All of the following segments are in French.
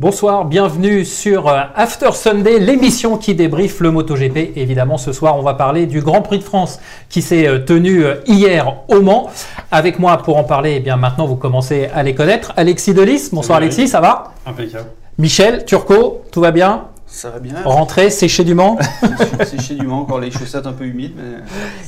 Bonsoir, bienvenue sur euh, After Sunday, l'émission qui débriefe le MotoGP. Évidemment, ce soir, on va parler du Grand Prix de France qui s'est euh, tenu euh, hier au Mans. Avec moi pour en parler, eh bien maintenant, vous commencez à les connaître. Alexis Delis, bonsoir Alexis, ça va? Impeccable. Michel Turco, tout va bien? Ça va bien. Rentré, séché du Mans C'est chez du Mans, encore les chaussettes un peu humides, mais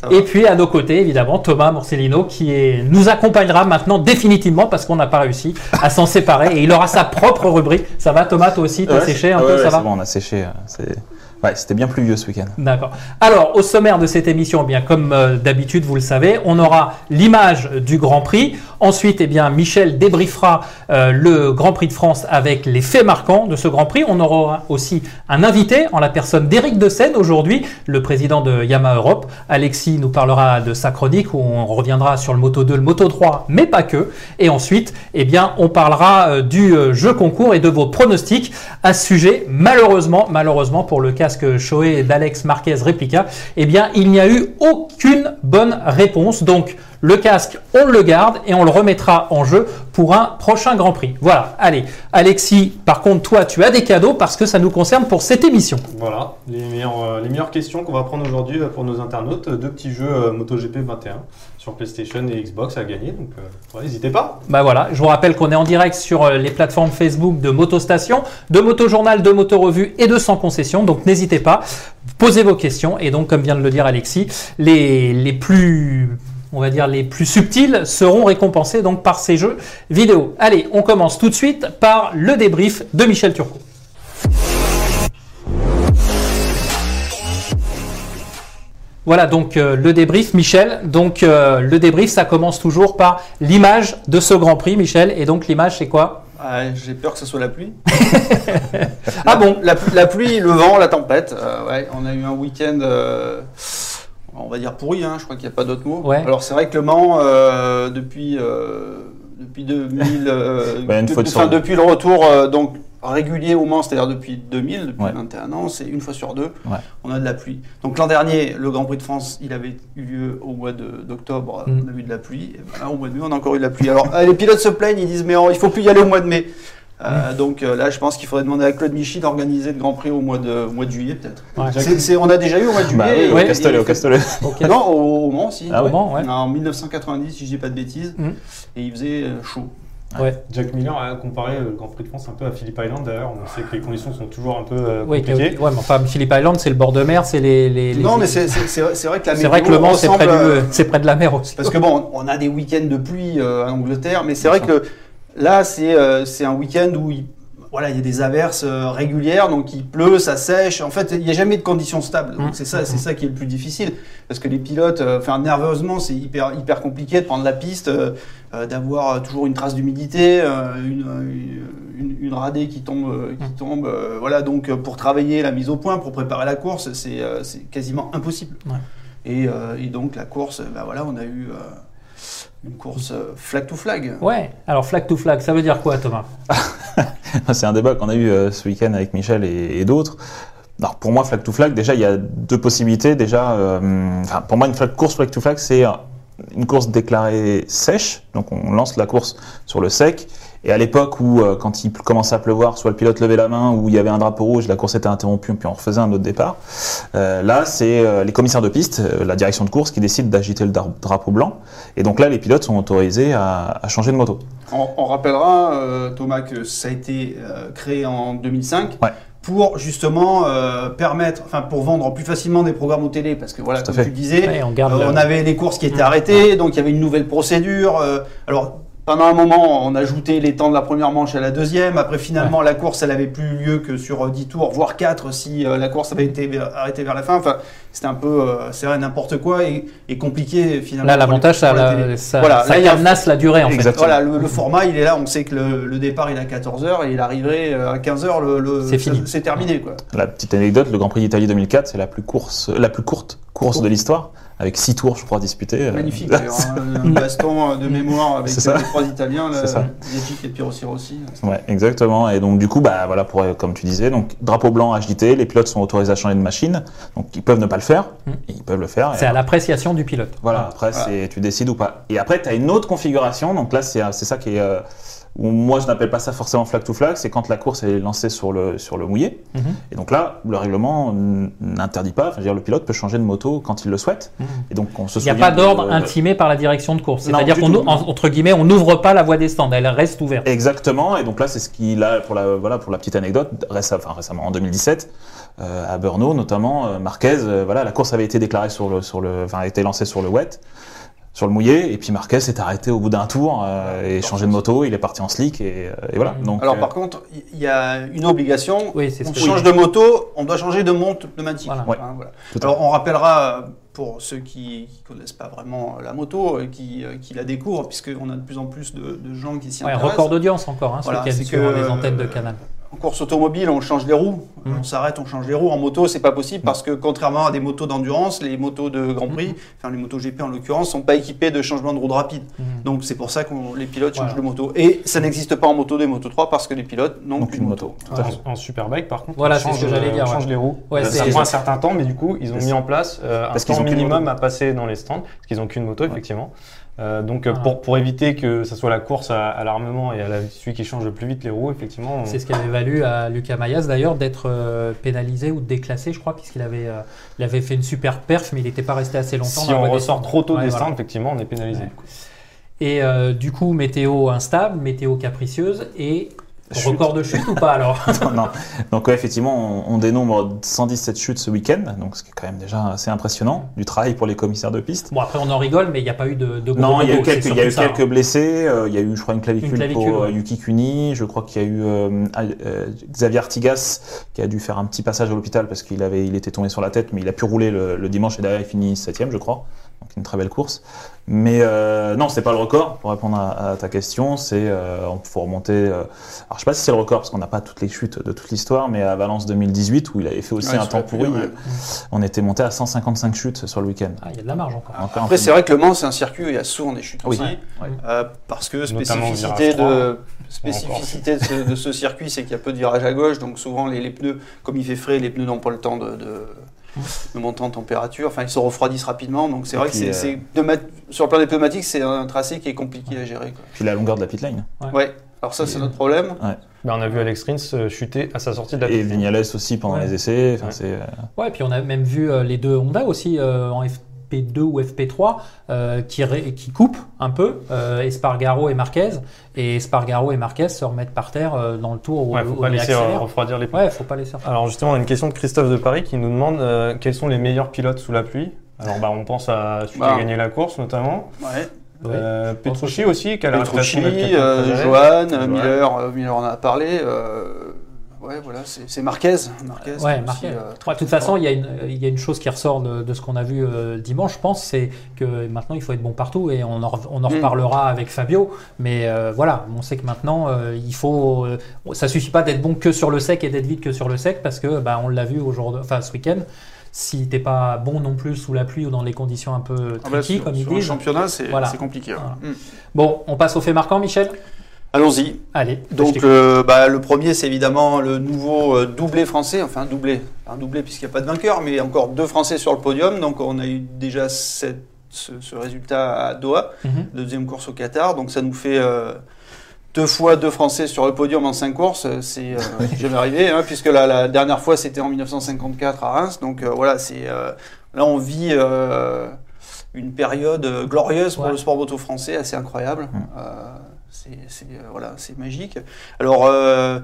ça va. Et puis à nos côtés, évidemment, Thomas Morcellino qui est, nous accompagnera maintenant définitivement parce qu'on n'a pas réussi à s'en séparer et il aura sa propre rubrique. Ça va Thomas, toi aussi, t'as Ouais, séché un ouais, peu, ouais, ça va bon, on a séché. euh, c'est- Ouais, c'était bien pluvieux ce week-end. D'accord. Alors, au sommaire de cette émission, eh bien comme euh, d'habitude, vous le savez, on aura l'image du Grand Prix. Ensuite, eh bien, Michel débriefera euh, le Grand Prix de France avec les faits marquants de ce Grand Prix. On aura aussi un invité en la personne d'Éric de Seine aujourd'hui, le président de Yamaha Europe. Alexis nous parlera de sa chronique où on reviendra sur le Moto 2, le Moto 3, mais pas que. Et ensuite, eh bien, on parlera euh, du jeu concours et de vos pronostics à ce sujet. Malheureusement, malheureusement pour le casque Shoei d'Alex Marquez Replica, eh bien, il n'y a eu aucune bonne réponse. Donc, le casque, on le garde et on le remettra en jeu pour un prochain Grand Prix. Voilà. Allez, Alexis, par contre, toi, tu as des cadeaux parce que ça nous concerne pour cette émission. Voilà, les meilleures, euh, les meilleures questions qu'on va prendre aujourd'hui euh, pour nos internautes. Deux petits jeux euh, MotoGP 21 sur PlayStation et Xbox à gagner. Donc, euh, n'hésitez pas. Bah voilà, je vous rappelle qu'on est en direct sur euh, les plateformes Facebook de Motostation, de Motojournal, de Motorevue et de Sans Concession. Donc n'hésitez pas, posez vos questions. Et donc, comme vient de le dire Alexis, les, les plus, on va dire, les plus subtils seront récompensés donc par ces jeux vidéo. Allez, on commence tout de suite par le débrief de Michel Turcot. Voilà donc euh, le débrief, Michel. Donc euh, le débrief, ça commence toujours par l'image de ce Grand Prix, Michel. Et donc l'image, c'est quoi? Ah, J'ai peur que ce soit la pluie. Ah bon? La, la pluie, le vent, la tempête. Euh, ouais, on a eu un week-end, euh, on va dire pourri, hein, je crois qu'il n'y a pas d'autre mot. Ouais. Alors c'est vrai que Le Mans, euh, depuis, euh, depuis 2000, euh, Bah, une de- fois de enfin, sur- depuis le retour donc régulier au Mans, c'est-à-dire depuis 2000, depuis Ouais. 21 ans, c'est une fois sur deux, Ouais. on a de la pluie. Donc l'an dernier, le Grand Prix de France, il avait eu lieu au mois de- d'octobre, Mm. on a eu de la pluie. Et ben là, au mois de mai, on a encore eu de la pluie. Alors euh, les pilotes se plaignent, ils disent mais oh, il faut plus y aller au mois de mai. Euh, Donc euh, là, je pense qu'il faudrait demander à Claude Michy d'organiser le Grand Prix au mois de, au mois de juillet peut-être. Ouais. C'est- c'est- On a déjà eu au mois de juillet. Bah oui, et- au et- Castellet, au Castellet. Non, au, au Mans aussi. Ah Au. Mans, ouais. En 1990, si je dis pas de bêtises, Mm. et il faisait chaud. Ouais. Jack Miller a comparé le Grand Prix de France un peu à Phillip Island d'ailleurs. On sait que les conditions sont toujours un peu euh, Oui, compliquées. ouais, mais enfin, Phillip Island, c'est le bord de mer, c'est les, les- les- Non, mais c'est c'est- c'est vrai, que la c'est vrai que météo le Mans, c'est près, ressemble, du- euh, c'est près de la mer aussi. Parce que bon, on a des week-ends de pluie euh, en Angleterre, mais c'est Bien vrai que là, c'est euh, c'est un week-end où il, voilà, il y a des averses euh, régulières, donc il pleut, ça sèche. En fait, il n'y a jamais de conditions stables. Mm. Donc c'est ça, c'est ça qui est le plus difficile, parce que les pilotes, euh, enfin nerveusement, c'est hyper hyper compliqué de prendre la piste, euh, d'avoir toujours une trace d'humidité, une, une, une radée qui tombe, qui Mm. tombe. voilà, donc pour travailler la mise au point, pour préparer la course, c'est quasiment impossible. Ouais. Et, et donc la course, bah voilà, on a eu une course euh, flag to flag. Ouais, alors flag to flag, ça veut dire quoi, Thomas? C'est un débat qu'on a eu euh, ce week-end avec Michel et, et d'autres. Alors pour moi, flag to flag, déjà il y a deux possibilités. Déjà, euh, enfin, pour moi, une flag, course flag to flag, c'est une course déclarée sèche. Donc on lance la course sur le sec. Et à l'époque où, euh, quand il commençait à pleuvoir, soit le pilote levait la main, ou il y avait un drapeau rouge, la course était interrompue, puis on refaisait un autre départ. Euh, là, c'est euh, les commissaires de piste, euh, la direction de course, qui décident d'agiter le dra- drapeau blanc. Et donc là, les pilotes sont autorisés à, à changer de moto. On, on rappellera, euh, Thomas, que ça a été euh, créé en 2005. Ouais. Pour justement euh, permettre, enfin pour vendre plus facilement des programmes au télé, parce que voilà, comme fait. tu disais, Ouais, on garde euh, le- on avait des courses qui étaient Mmh. arrêtées, donc il y avait une nouvelle procédure. euh, alors pendant un moment, on ajoutait les temps de la première manche à la deuxième. Après, finalement, la course, elle avait plus lieu que sur euh, 10 tours, voire 4 si euh, la course avait été vers- arrêtée vers la fin. Enfin, c'était un peu, euh, c'est vrai, n'importe quoi et, et compliqué finalement. Là, l'avantage, ça, la ça, Voilà, ça là, il y a- la durée, en fait. Voilà, le, le format, il est là. On sait que le, le départ, il est à 14h et il arriverait euh, à 15h. Le, le- C'est fini. C'est terminé, quoi. La petite anecdote, le Grand Prix d'Italie 2004, c'est la plus course, la plus courte course de l'histoire, avec six tours, je crois, disputés. Euh, Magnifique, d'ailleurs. hein, un baston de mémoire avec euh, les trois Italiens. Yajic et Pirossi Rossi. Ouais, exactement. Et donc du coup, bah voilà, pour comme tu disais, donc drapeau blanc HJT, les pilotes sont autorisés à changer de machine, donc ils peuvent ne pas le faire, Mm. et ils peuvent le faire. C'est à l'appréciation du pilote. Voilà, après c'est tu décides ou pas. Et après tu as une autre configuration, donc là c'est c'est ça qui est euh, où moi je n'appelle pas ça forcément flag to flag, c'est quand la course est lancée sur le sur le mouillé. Mhm. Et donc là, le règlement n'interdit pas, enfin, je veux dire le pilote peut changer de moto quand il le souhaite. Et donc on se Il n'y a pas d'ordre de- intimé par la direction de course. C'est-à-dire du qu'on, tout. ou- en- entre guillemets, on n'ouvre pas la voie des stands, elle reste ouverte. Exactement, et donc là c'est ce qu'il a pour la voilà pour la petite anecdote récem- enfin, récemment en 2017 euh, à Brno notamment euh, Marquez euh, voilà la course avait été déclarée sur le sur le enfin a été lancée sur le wet sur le mouillé et puis Marquez s'est arrêté au bout d'un tour euh, et changé de moto il est parti en slick et, euh, et voilà donc Alors euh, par contre, il y a une obligation. Oui, c'est ce on que- change de moto, on doit changer de monte pneumatique. Voilà. Ouais. Hein, voilà. Alors on rappellera euh, pour ceux qui ne connaissent pas vraiment la moto, qui, qui la découvrent, puisqu'on a de plus en plus de, de gens qui s'y Ouais, intéressent. record d'audience encore, hein, sur que, les antennes de euh, Canal. En course automobile, on change les roues. Mhm. On s'arrête, on change les roues. En moto, c'est pas possible parce que contrairement à des motos d'endurance, les motos de Grand Prix, Mhm. enfin les motos GP en l'occurrence, sont pas équipées de changement de roue rapide. Mhm. Donc c'est pour ça que les pilotes changent de moto. Et ça n'existe pas en moto 2 et moto 3 parce que les pilotes n'ont qu'une une moto. moto. En, en superbike, par contre, Voilà, on c'est ce change, que j'allais dire, on ouais. change les roues. Ouais, c'est- ça prend un certain temps, mais du coup, ils ont mis en place euh, un Parce temps ont minimum à passer dans les stands, parce qu'ils n'ont qu'une moto, effectivement. Euh, donc, Voilà. pour, pour éviter que ça soit la course à, à l'armement et à la, celui qui change le plus vite les roues, effectivement, on- C'est ce qui avait valu à Lucas Mayas d'ailleurs d'être euh, pénalisé ou déclassé, je crois, puisqu'il avait, euh, il avait fait une super perf, mais il n'était pas resté assez longtemps. si dans on ressort trop tôt Ouais, des voilà. effectivement, on est pénalisé. Ouais. Et du coup, météo instable, météo capricieuse et Chute. record de chute ou pas alors non. Donc ouais, effectivement, on, on dénombre 117 chutes ce week-end, donc ce qui est quand même déjà assez impressionnant. Du travail pour les commissaires de piste. Bon, après, on en rigole, mais il n'y a pas eu de, de gros Non, il y a eu quelques, y a eu ça, quelques hein. blessés. euh, il y a eu, je crois, une clavicule, Une clavicule, pour euh, ouais. Yuki Kuni. Je crois qu'il y a eu euh, euh, Xavier Artigas qui a dû faire un petit passage à l'hôpital parce qu'il avait, il était tombé sur la tête, mais il a pu rouler le, le dimanche et derrière il finit septième, je crois. Donc une très belle course. Mais euh, non, c'est pas le record. Pour répondre à, à ta question, c'est euh, on faut remonter. euh, alors je sais pas si c'est le record parce qu'on n'a pas toutes les chutes de toute l'histoire, mais à Valence 2018 où il avait fait aussi Ouais, un temps pourri, ouais. on était monté à 155 chutes sur le week-end. Ah, il y a de la marge encore. Après, peu- c'est vrai que Le Mans, c'est un circuit où il y a souvent des chutes Oui. aussi. Ouais. Euh, parce que spécificité de, spécificité de ce, de ce circuit, c'est qu'il y a peu de virages à gauche, donc souvent les, les pneus, comme il fait frais, les pneus n'ont pas le temps de, de, de monter en température, enfin ils se refroidissent rapidement, donc c'est Et vrai puis, que euh, c'est, pneuma- sur le plan des pneumatiques, c'est un tracé qui est compliqué à gérer. Quoi. Puis la longueur de la pit lane. Ouais, alors ça c'est notre problème. Ben, on a vu Alex Rins euh, chuter à sa sortie de la Et piste. Vignales aussi pendant Ouais. les essais. Enfin, Ouais. c'est, euh, Ouais, puis on a même vu euh, les deux Honda aussi euh, en FP2 ou FP3 euh, qui, ré- qui coupent un peu, euh, Espargaro et Marquez. Et Espargaro et Marquez se remettent par terre euh, dans le tour où, Ouais, faut où pas il laisser euh, accélère. refroidir les pneus. Ouais, faut pas laisser faire. Alors justement, on a une question de Christophe de Paris qui nous demande euh, quels sont les meilleurs pilotes sous la pluie? Alors bah, on pense à celui qui Bah. a gagné la course notamment. Ouais. Euh, Petrucci aussi, qui a la Petrucci, euh, Johan, Miller, Miller en a parlé. euh, ouais, voilà, c'est, Marquez. Marquez Ouais, aussi, Marquez. euh, Ouais, de toute façon, il y, a une, il y a une chose qui ressort de, de ce qu'on a vu euh, dimanche, je pense, c'est que maintenant il faut être bon partout et on en, on en Mm. reparlera avec Fabio. Mais euh, voilà, on sait que maintenant il faut. ça suffit pas d'être bon que sur le sec et d'être vite que sur le sec parce que bah, on l'a vu aujourd'hui, enfin ce week-end. Si t'es pas bon non plus sous la pluie ou dans les conditions un peu Ah bah, tricky, sur, comme ils sur disent. championnat, c'est, Voilà. compliqué. Voilà. Mm. Bon, on passe au fait marquant, Michel? Allons-y. Allez. Donc euh, bah, le premier c'est évidemment le nouveau euh, doublé français, enfin doublé, un doublé puisqu'il n'y a pas de vainqueur, mais encore deux Français sur le podium, donc on a eu déjà cette- ce, ce résultat à Doha, Mhm. deuxième course au Qatar, donc ça nous fait euh, deux fois deux Français sur le podium en cinq courses, c'est jamais arrivé, hein, puisque la, la dernière fois c'était en 1954 à Reims, donc voilà, c'est là on vit une période glorieuse pour Ouais. le sport moto français, assez incroyable. Euh, c'est euh, voilà, c'est magique. Alors euh,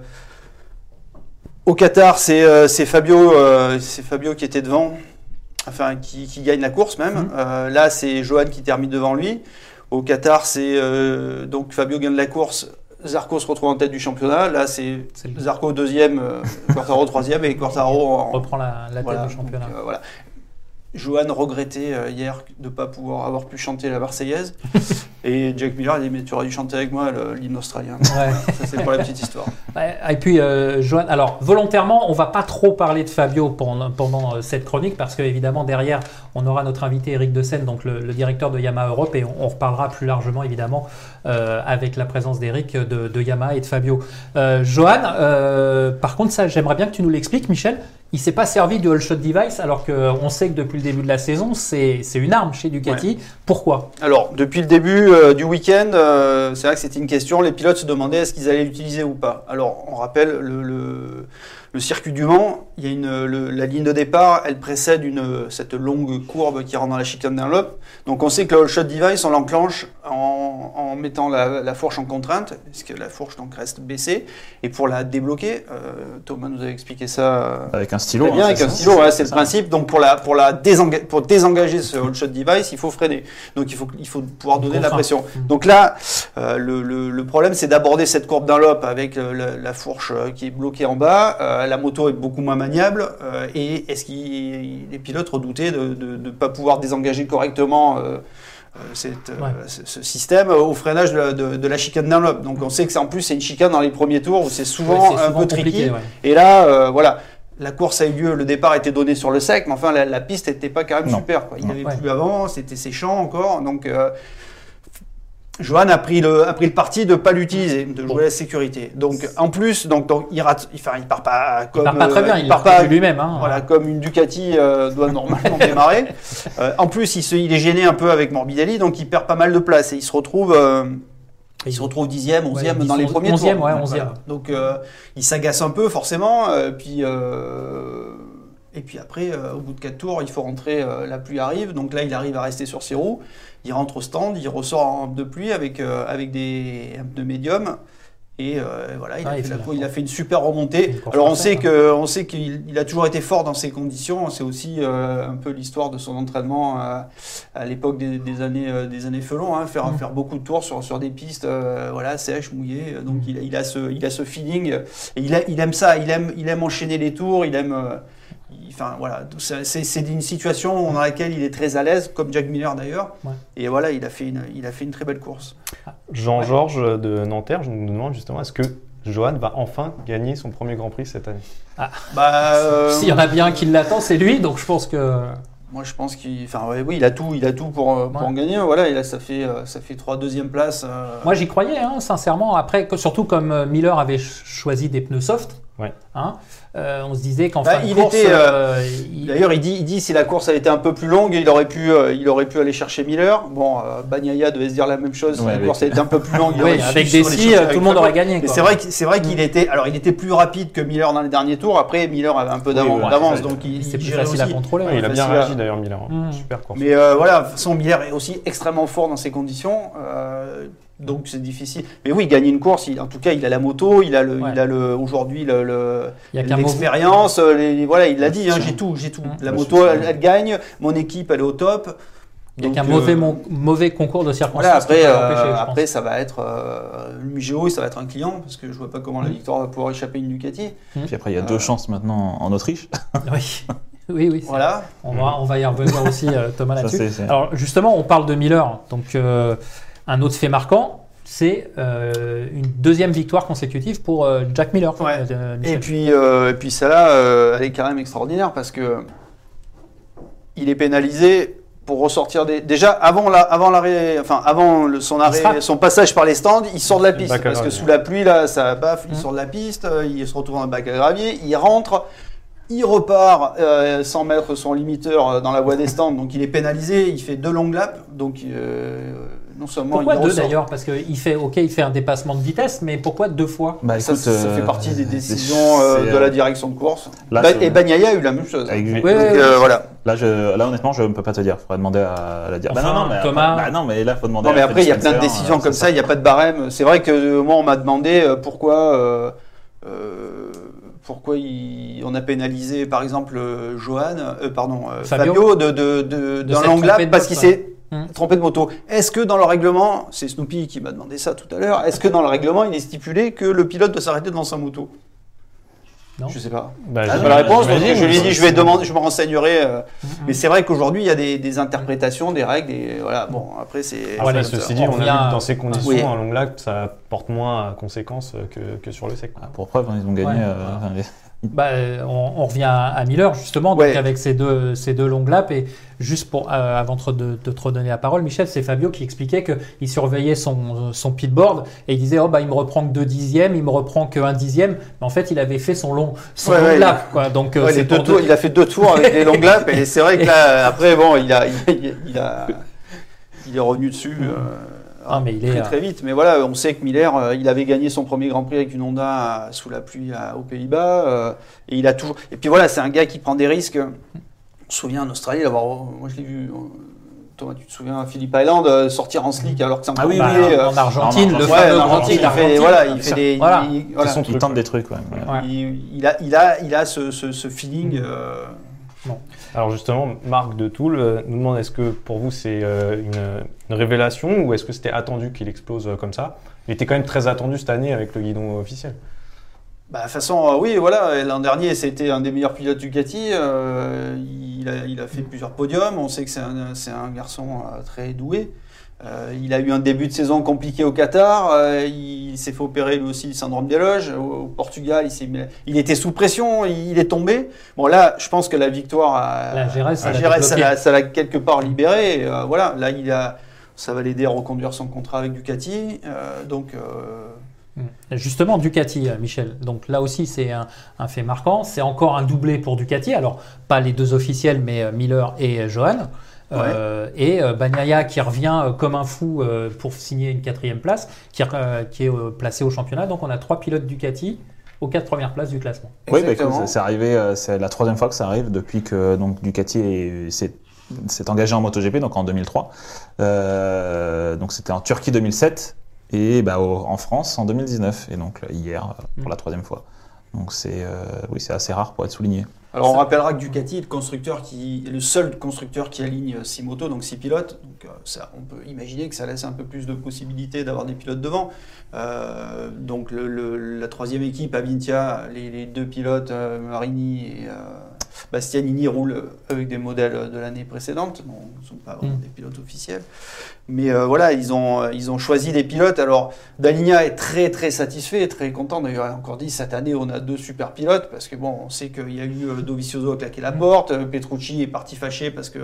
au Qatar, c'est euh, Fabio, euh, c'est Fabio qui était devant, enfin qui, qui gagne la course même. Mhm. Là, c'est Johan qui termine devant lui. Au Qatar, c'est donc Fabio gagne la course. Zarco se retrouve en tête du championnat. Là, c'est Zarco deuxième, Quartaro troisième et Quartaro en, reprend la, la tête voilà, du championnat. donc, voilà. Johan regrettait euh, hier de ne pas pouvoir avoir pu chanter la Marseillaise. et Jack Miller a dit Mais tu aurais dû chanter avec moi l'hymne australien. Ouais. Ça, c'est pour la petite histoire. Et puis, euh, Johan, alors volontairement, on va pas trop parler de Fabio pendant, pendant euh, cette chronique parce que évidemment derrière, on aura notre invité Eric De Seine, donc le, le directeur de Yamaha Europe, et on, on reparlera plus largement évidemment euh, avec la présence d'Eric de, de Yamaha et de Fabio. Euh, Johan, par contre, ça, j'aimerais bien que tu nous l'expliques, Michel. Il s'est pas servi du All Shot Device alors qu'on sait que depuis le début de la saison, c'est une arme chez Ducati. Pourquoi? Alors, depuis le début euh, du week-end, euh, c'est vrai que c'était une question. Les pilotes se demandaient est-ce qu'ils allaient l'utiliser ou pas. Alors, on rappelle le, le- le circuit du Mans. Il y a une, le- la ligne de départ, elle précède une, cette longue courbe qui rentre dans la chicane Dunlop. Donc, on sait que le all shot device, on l'enclenche en, en mettant la, la fourche en contrainte, puisque la fourche donc reste baissée. Et pour la débloquer, euh, Thomas nous avait expliqué ça. euh, Avec un stylo. Très bien, hein, avec un ça stylo, ouais, c'est le ça. principe. Donc pour la pour la désenga- pour désengager ce all shot device, il faut freiner. Donc il faut il faut pouvoir donner de la pression. Mm. Donc là, euh, le, le, le problème c'est d'aborder cette courbe Dunlop avec euh, la, la fourche euh, qui est bloquée en bas. Euh, la moto est beaucoup moins maniable euh, et est-ce qu'il les pilotes redoutaient de ne pas pouvoir désengager correctement. Euh, euh, cette, Ouais. ce, ce système au freinage de la, de, de la chicane Dunlop. Donc on sait que c'est en plus c'est une chicane dans les premiers tours où c'est souvent Ouais, un souvent peu tricky. ouais. Et là, euh, voilà, la course a eu lieu, le départ était donné sur le sec, mais enfin la, la piste n'était pas quand même Non. super. Quoi. Il Non. avait Ouais. plus avant, c'était séchant encore, donc euh, Johan a pris le a pris le parti de pas l'utiliser, de jouer Bon. la sécurité. Donc en plus, donc, donc il rate, enfin il part pas comme Il part pas très euh, bien, il part pas lui-même. hein. voilà, comme une Ducati euh, doit normalement démarrer. Euh, en plus, il, se, il est gêné un peu avec Morbidelli, donc il perd pas mal de place et il se retrouve, euh, il se retrouve dixième, onzième Ouais, dans les premiers onzième, tours. ouais, Donc, onzième. voilà. Donc euh, il s'agace un peu forcément, euh, puis euh, et puis après, euh, au bout de quatre tours, il faut rentrer. euh, la pluie arrive, donc là, il arrive à rester sur ses roues. Il rentre au stand, il ressort en de pluie avec avec avec des un de médium. Et euh, voilà, il, Ah, a il fait fait la la cour- il a course. fait une super remontée. Une Alors on sait hein. que on sait qu'il il a toujours été fort dans ces conditions. C'est aussi euh, un peu l'histoire de son entraînement euh, à l'époque des, des années euh, des années Felon, hein, faire Mm. faire beaucoup de tours sur sur des pistes euh, voilà sèches, mouillées. Donc il, a- il a ce il a ce feeling et il, a- il aime ça. Il aime il aime enchaîner les tours. Il aime euh, Enfin voilà, c'est une situation dans laquelle il est très à l'aise, comme Jack Miller d'ailleurs. Ouais. Et voilà, il a fait une, il a fait une très belle course. Jean-Georges de Nanterre je nous demande justement est-ce que Johan va enfin gagner son premier Grand Prix cette année? Bah, euh, S'il y en a bien qui l'attend, c'est lui. Donc je pense que Moi, je pense qu'il, enfin, ouais, oui, il a tout, il a tout pour, euh, pour Ouais. en gagner. Voilà, et là, ça fait, euh, ça fait trois deuxième places. euh, Moi, j'y croyais, hein, sincèrement. Après, que- surtout comme euh, Miller avait ch- choisi des pneus soft, Ouais. hein, euh, on se disait qu'en Bah, fin de il course, était, euh, il- D'ailleurs, il dit, il dit si la course avait été un peu plus longue, il aurait pu, euh, il aurait pu aller chercher Miller. Bon, euh, Bagnaia devait se dire la même chose. Si la course avait été un peu plus longue, il Oui, aurait avec des aller si, chercher euh, avec tout le monde aurait gagné. C'est vrai, que- c'est vrai qu'il était, alors il était plus rapide que Miller dans les derniers tours. Après, Miller avait un peu d'avance, ouais, donc il, c'est il plus facile à contrôler. Ouais, Il a bien réagi d'ailleurs, Miller. hein. Mm. Super course. Mais euh, voilà, de toute façon, Miller est aussi extrêmement fort dans ces conditions. Donc c'est difficile. Mais oui, gagner une course, il- en tout cas, il a la moto, il a le, Ouais. il a le, aujourd'hui le, le- l'expérience. euh, les- voilà, il l'a dit, hein, j'ai tout, j'ai tout. Mm. La moto, elle, elle gagne, mon équipe, elle est au top. Il y a Donc, qu'un euh, mauvais, mon- mauvais concours de circonstances. Voilà, après, euh, après ça va être euh, le Mugello, ça va être un client parce que je vois pas comment Mm. la victoire va pouvoir échapper à une Ducati. Puis après, il y a Euh, deux chances maintenant en Autriche. Oui, oui, oui. Voilà. On va, on va y revenir aussi, Thomas, Ça, là-dessus. c'est- c'est- Alors justement, on parle de Miller. Donc euh, un autre fait marquant, c'est euh, une deuxième victoire consécutive pour euh, Jack Miller. Ouais. euh. Et puis, euh, et puis celle-là, euh, elle est quand même extraordinaire parce que il est pénalisé pour ressortir des. Déjà avant la, avant l'arrêt, enfin avant le- son arrêt, son passage par les stands, il sort de la piste parce que sous la pluie là, ça baffe, il Mm. sort de la piste, il se retrouve dans le bac à gravier, il rentre. Il repart euh, sans mettre son limiteur dans la voie des stands, donc il est pénalisé. Il fait deux longues laps, donc euh, non seulement Pourquoi il deux ressort- d'ailleurs Parce qu'il fait, ok, il fait un dépassement de vitesse, mais pourquoi deux fois Bah, Ça, écoute, ça fait euh, partie des décisions euh, de la euh, direction de course. là, et Bagnaia a eu la même chose. avec- Oui, Donc, oui, euh, oui. voilà. Là, je, là, honnêtement, je ne peux pas te dire. Il faudrait demander à, la dire. Enfin, bah, non, non, mais Thomas- Après, bah, non, mais là, il faut demander Non, mais après, il y a plein de décisions euh, comme ça, il n'y a pas de barème. C'est vrai que euh, moi, on m'a demandé euh, pourquoi, euh, euh, pourquoi il- on a pénalisé, par exemple, euh, Johan, euh, pardon, euh, Fabio. Fabio, de, lap de parce qu'il s'est Hum. trompé de moto. Est-ce que dans le règlement, c'est Snoopy qui m'a demandé ça tout à l'heure, est-ce que dans le règlement il est stipulé que le pilote doit s'arrêter devant sa moto? Non. Je sais pas. Bah, Ah, j'ai pas la réponse, donc je lui ai dit, je vais demander, je me renseignerai. euh, Mhm. Mais c'est vrai qu'aujourd'hui, il y a des, des interprétations, des règles, et voilà. Bon, après, c'est. Voilà, ceci ça. dit, On on, a vu que dans ces conditions, Oui. un long lac, ça porte moins à conséquences que, que sur le sec. Ah, Pour preuve, hein, ils ont gagné. Ouais, euh, voilà. Bah, on, on revient à, à Miller justement, donc Ouais. avec ces deux, ces deux longues laps. Et juste pour, euh, avant de, te redonner la parole, Michel, c'est Fabio qui expliquait qu'il surveillait son, son pitboard et il disait oh bah il me reprend que deux dixièmes, il me reprend que un dixième. Mais en fait, il avait fait son long, son Ouais, long ouais, lap. Quoi. Donc euh, Ouais, c'est les deux pour tours, deux- il a fait deux tours avec les longues laps, et c'est vrai que là, après, bon, il a, il, a- il a, il est revenu dessus. euh, Ah, mais il est, très euh, très vite. Mais voilà, on sait que Miller, euh, il avait gagné son premier Grand Prix avec une Honda euh, sous la pluie à- aux Pays-Bas, euh, et il a toujours. Et puis voilà, c'est un gars qui prend des risques. On se souvient en Australie, d'avoir, moi je l'ai vu. Thomas, tu te souviens à Phillip Island sortir en slick alors que c'est Ah encore oui, bah, euh, en Argentine, en le Argentine. ouais, en Argentine, il fait, voilà, il fait des, Voilà. il- voilà. C'est son Il truc. tente des trucs, ouais. ouais. Ouais. Il, il a, il a, il a ce, ce, ce feeling. euh, Alors justement, Marc de Toul euh, nous demande est-ce que pour vous c'est euh, une, une révélation ou est-ce que c'était attendu qu'il explose euh, comme ça? Il était quand même très attendu cette année avec le guidon officiel. Bah, de toute façon, euh, oui, voilà, l'an dernier, c'était un des meilleurs pilotes Ducati. euh, il, a, il a fait plusieurs podiums. On sait que c'est un, garçon euh, très doué. Euh, il a eu un début de saison compliqué au Qatar. euh, il s'est fait opérer lui aussi le syndrome des loges. Au, au Portugal, il, était sous pression. Il, il est tombé. Bon, là, je pense que la victoire à, La ça à l'a ça quelque part libéré. Euh, voilà, là, il a, ça va l'aider à reconduire son contrat avec Ducati. donc. euh, Justement, Ducati, Michel. Donc là aussi, c'est un, un fait marquant. C'est encore un doublé pour Ducati. Alors, pas les deux officiels, mais Miller et euh, Euh, et euh, Bagnaia qui revient euh, comme un fou euh, pour signer une quatrième place, qui, euh, qui est euh, placé au championnat. Donc on a trois pilotes Ducati aux quatre premières places du classement. Oui, bah, c'est arrivé, euh, c'est la troisième fois que ça arrive depuis que donc, Ducati est- s'est engagé en MotoGP, donc en 2003. Euh, donc c'était en Turquie 2007 et bah, au- en France en 2019. Et donc hier pour la troisième fois. Donc c'est euh, oui, c'est assez rare pour être souligné. Alors on rappellera que Ducati est le constructeur qui est le seul constructeur qui aligne 6 motos, donc 6 pilotes. Donc euh, ça, on peut imaginer que ça laisse un peu plus de possibilités d'avoir des pilotes devant. Euh, donc le- le- la troisième équipe, Avintia, les, les deux pilotes, euh, Marini et Bastianini, roulent avec des modèles de l'année précédente. Bon, ils ne sont pas vraiment Mm. des pilotes officiels. Mais euh, voilà, ils ont, euh, ils ont choisi des pilotes. Alors, Daligna est très très satisfait, très content. D'ailleurs, il a encore dit cette année, on a deux super pilotes parce que bon, on sait qu'il y a eu euh, Dovizioso a claqué la porte, euh, Petrucci est parti fâché parce que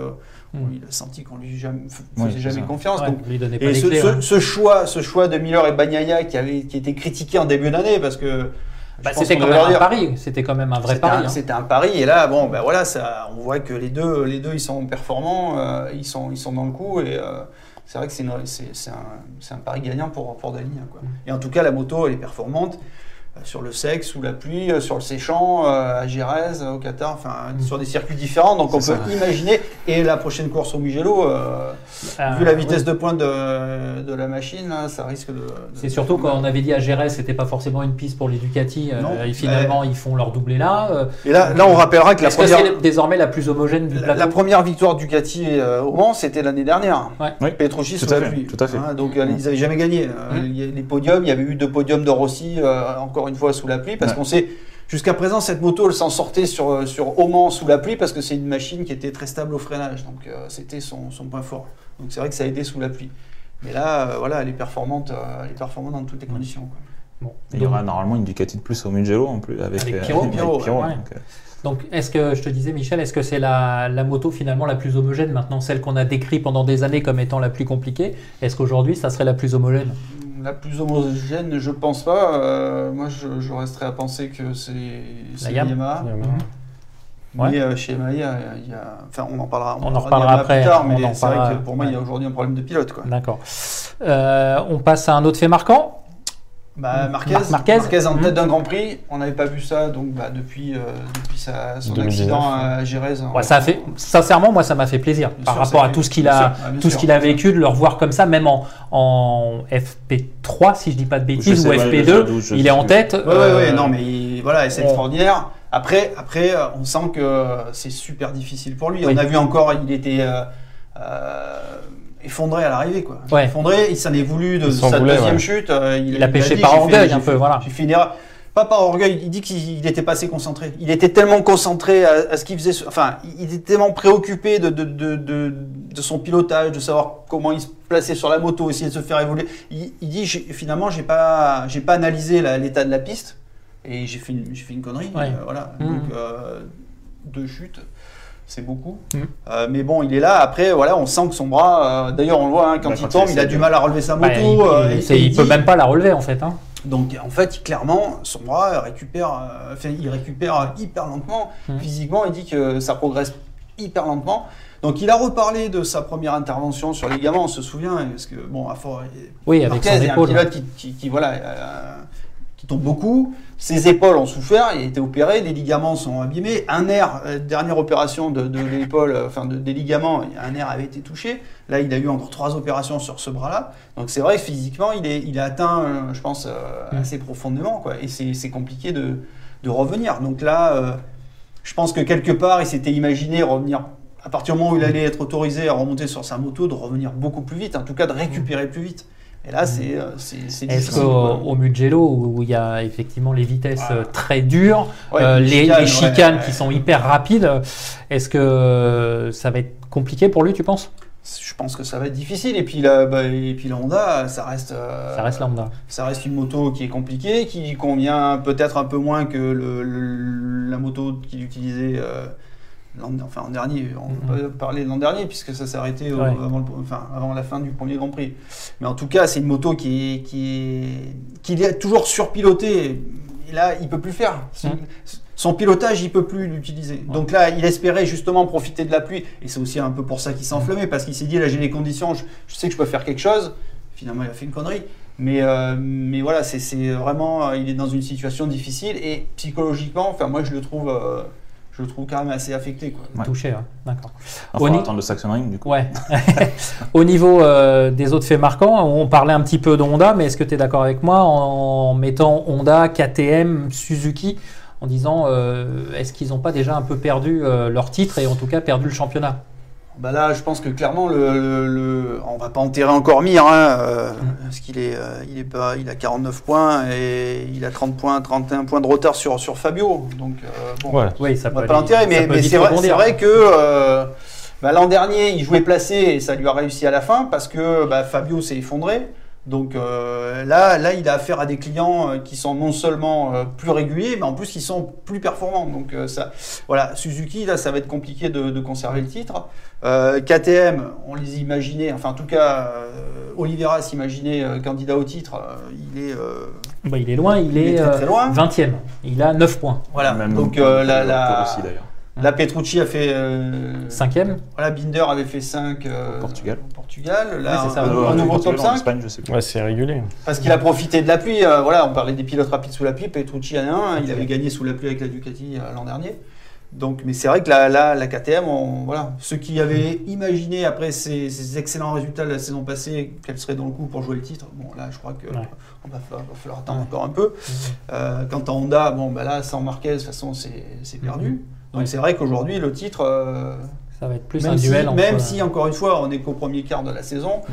bon, il a senti qu'on lui jamais, f- Oui, faisait jamais ça. confiance. Ouais, Donc, lui donnait pas et ce, clés, ce- ouais. ce choix, ce choix de Miller et Bagnaia qui avait qui était critiqué en début d'année parce que Bah, c'était quand même un pari. C'était quand même un vrai pari. hein. c'était un pari et là bon ben voilà ça on voit que les deux les deux ils sont performants euh, ils sont ils sont dans le coup et euh, c'est vrai que c'est un, un pari gagnant pour pour quoi. Mm. Et en tout cas la moto elle est performante sur le sec, sous la pluie, euh, sur le séchant, euh, à Gérèse, au Qatar, enfin Mm. sur des circuits différents. Donc on peut ça. imaginer. Et la prochaine course au Mugello, euh, Euh, vu la oui. vitesse de pointe de, de la machine, là, ça risque de. de- C'est surtout quand on avait dit à Gérès, c'était pas forcément une piste pour les Ducati. euh, et finalement, ils font leur doublé là. Et là, là, on rappellera que la que première. c'est désormais la plus homogène du La, la première victoire Ducati euh, au Mans, c'était l'année dernière. Ouais. Oui, Petrucci tout sous la pluie. tout à fait. Hein, donc ils n'avaient jamais gagné. Euh, Mm. il y a les podiums, il y avait eu deux podiums de Rossi, euh, encore une fois sous la pluie, parce Ouais. qu'on sait, jusqu'à présent, cette moto, elle s'en sortait sur, euh, sur au Mans sous la pluie, parce que c'est une machine qui était très stable au freinage. Donc euh, c'était son, son point fort. Donc c'est vrai que ça a aidé sous la pluie. Mais là, euh, voilà, elle est performante, euh, elle est performante dans toutes les conditions. quoi. Bon. Et il y aura normalement une Ducati de plus au Mugello en plus avec, Avec euh, Pirot, Pirot, Pirot, ouais. donc, euh, Donc, est-ce que, je te disais, Michel, est-ce que c'est la, la moto finalement la plus homogène maintenant, celle qu'on a décrit pendant des années comme étant la plus compliquée? Est-ce qu'aujourd'hui, ça serait la plus homogène? La plus homogène, je pense pas. Euh, moi, je, je resterais à penser que c'est c'est Yam. Yamaha. Ouais. Mais euh, chez Yamaha, il y a, il y a- enfin, on en parlera, On en parlera de reparlera après, plus tard, on mais en c'est vrai que pour moi, il y a aujourd'hui un problème de pilote. Quoi. D'accord. Euh, on passe à un autre fait marquant. Bah, Marquez, Marc Marquez. en Mhm. tête d'un Grand Prix, on n'avait pas vu ça donc bah, depuis, euh, depuis sa- son 2019. accident à Gérèse. en- Ouais, ça a fait, sincèrement, moi, ça m'a fait plaisir Bien par sûr, rapport à tout ce qu'il a, ah, bien tout ce sûr, qu'il a vécu, de le revoir comme ça, même en, en FP3, si je dis pas de bêtises, sais, ou ouais, FP2, je doute, je il est en tête. Ouais, ouais, euh, ouais, non, mais il- voilà, c'est extraordinaire. Après, après, euh, on sent que c'est super difficile pour lui. Oui. On a vu encore, il était euh, euh, effondré à l'arrivée quoi. Ouais. Effondré, il s'en est voulu de sa voulait, deuxième ouais. chute. euh, Il a pêché dit, par orgueil, un peu, voilà. J'ai fait une erreur. Pas par orgueil, il dit qu'il n'était pas assez concentré. Il était tellement concentré à, à ce qu'il faisait. Enfin, il était tellement préoccupé de, de, de, de, de son pilotage, de savoir comment il se plaçait sur la moto, essayer de se faire évoluer. Il, il dit finalement, j'ai pas, j'ai pas analysé l'état de la piste et j'ai fait une, j'ai fait une connerie. Ouais. euh, voilà. Donc, euh, deux chutes. C'est beaucoup, Mhm. Euh, mais bon, il est là. Après, voilà, on sent que son bras. euh, D'ailleurs, on le voit hein, quand Bah, il tombe, il il a du mal à relever sa moto. Bah, il, euh, il- et- c'est- et il peut dit- même pas la relever en fait. hein. donc en fait, clairement, son bras récupère, euh, enfin, il récupère hyper lentement. Mhm. Physiquement, il dit que ça progresse hyper lentement. Donc il a reparlé de sa première intervention sur les gamins, on se souvient, parce que bon, à fort, Oui, avec Marquez son est un épaule. pilote qui, qui- qui, voilà, euh, qui tombe beaucoup. Ses épaules ont souffert, il a été opéré, les ligaments sont abîmés. Un nerf, euh, dernière opération de, de l'épaule, euh, enfin de- des ligaments, un nerf avait été touché. Là, il a eu encore trois opérations sur ce bras-là. Donc c'est vrai que physiquement, il est, il est atteint, euh, je pense, Mm. assez profondément, quoi. Et c'est c'est compliqué de, de revenir. Donc là, je pense que quelque part, il s'était imaginé revenir. À partir du moment où il allait être autorisé à remonter sur sa moto, de revenir beaucoup plus vite, en tout cas de récupérer plus vite. Et là, c'est euh, c'est Est-ce difficile. qu'au Mugello, où il y a effectivement les vitesses euh, très dures, Ouais, euh, les chicanes, les ouais, chicanes ouais. qui sont hyper rapides, est-ce que ça va être compliqué pour lui, tu penses? Je pense que ça va être difficile. Et puis la, bah, et puis la Honda, ça reste. euh, Ça reste la Honda. Ça reste une moto qui est compliquée, qui convient peut-être un peu moins que le, le- la moto qu'il utilisait euh, enfin, en dernier. On Mhm. peut pas parler de l'an dernier puisque ça s'est arrêté au- avant, le- enfin, avant la fin du premier Grand Prix. Mais en tout cas, c'est une moto qui est, qui est, qui est toujours surpilotée. Et là, il peut plus faire. Son, Mhm. son pilotage, il peut plus l'utiliser. Donc là, il espérait justement profiter de la pluie. Et c'est aussi un peu pour ça qu'il s'est enflammé parce qu'il s'est dit là, j'ai les conditions, je, je sais que je peux faire quelque chose. Finalement, il a fait une connerie. Mais, euh, mais voilà, c'est c'est vraiment, euh, il est dans une situation difficile et psychologiquement, enfin moi je le trouve, euh, je le trouve quand même assez affecté. Quoi. Ouais. Touché, ouais. d'accord. Il ni- attendre le Saxon Ring du coup. Ouais. Au niveau euh, des autres faits marquants, on parlait un petit peu de Honda, mais est-ce que tu es d'accord avec moi en mettant Honda, KTM, Suzuki, en disant euh, est-ce qu'ils n'ont pas déjà un peu perdu euh, leur titre et en tout cas perdu le championnat? Bah là, je pense que clairement, le, le, le- on va pas enterrer encore Mir, hein, euh, Mm. parce qu'il est, euh, il est pas, il a 49 points et il a 30 points, 31 points de retard sur, sur Fabio. Donc euh, bon, Ouais. Oui, ça on peut va pas l'enterrer, mais, c'est vrai, vrai que euh, bah, l'an dernier, il jouait placé et ça lui a réussi à la fin parce que bah, Fabio s'est effondré. Donc euh, là, là, il a affaire à des clients euh, qui sont non seulement euh, plus réguliers, mais en plus qui sont plus performants. Donc euh, ça, voilà, Suzuki, là, ça va être compliqué de, de conserver le titre. Euh, KTM, on les imaginait, enfin en tout cas, euh, Oliveira s'imaginait euh, candidat au titre. euh, il est, euh, Bah, il est loin, il, Il est, est très, très euh, loin. 20e. Il a 9 points. voilà. Même Donc euh, la, aussi d'ailleurs. La Petrucci a fait euh, 5e Voilà, Binder avait fait 5 Au Portugal. Au Portugal. Là, c'est ça. un, Euh, un en nouveau Portugal, top En 5. Espagne, je sais plus. Ouais, c'est régulier. Parce qu'il a profité de la pluie. euh, voilà, on parlait des pilotes rapides sous la pluie. Petrucci en a un. Il avait gagné sous la pluie avec la Ducati euh, l'an dernier. Donc, mais c'est vrai que la, la, la KTM, on- voilà, ceux qui avaient imaginé après ces, ces excellents résultats de la saison passée qu'elle serait dans le coup pour jouer le titre, bon là je crois que Ouais. on va, fa- va falloir attendre encore un peu. Euh, quant à Honda, bon bah là sans Marquez, de toute façon c'est c'est perdu. Donc Ouais. c'est vrai qu'aujourd'hui le titre, euh, Ça va être plus un si, duel entre... même si, encore une fois, on est qu'au premier quart de la saison, Mm.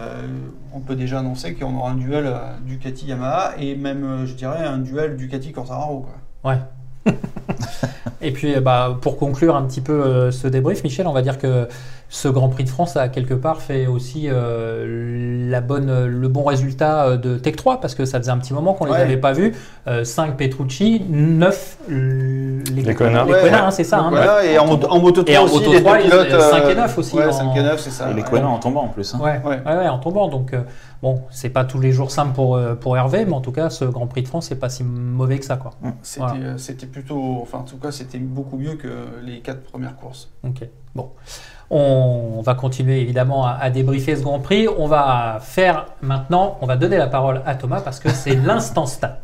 euh, on peut déjà annoncer qu'on aura un duel euh, Ducati-Yamaha et même, euh, je dirais, un duel Ducati-Quartararo. quoi. Ouais. Et puis, euh, bah, pour conclure un petit peu euh, ce débrief, Michel, on va dire que ce Grand Prix de France a quelque part fait aussi euh, la bonne, le bon résultat euh, de Tech 3 parce que ça faisait un petit moment qu'on les Ouais. avait pas vus. 5 Petrucci, 9 les, Les les Ouais, ouais. hein, c'est ça. Hein. voilà, et en, moto- en Moto 3 Et en aussi, Moto les 3, deux ils- pilotes. euh, cinq et euh, neuf aussi Ouais, en- 5 et 9, c'est ça. Et les ouais. Kona en tombant en plus. hein. Ouais, Ouais. ouais, ouais, en tombant. Donc, euh, bon, c'est pas tous les jours simple pour, euh, pour Hervé, mais en tout cas, ce Grand Prix de France, c'est pas si mauvais que ça, quoi. C'était Voilà. euh, c'était plutôt, enfin en tout cas, c'était beaucoup mieux que les quatre premières courses. Ok, bon. On va continuer évidemment à, débriefer ce Grand Prix. On va faire maintenant, on va donner la parole à Thomas parce que c'est l'instant stat.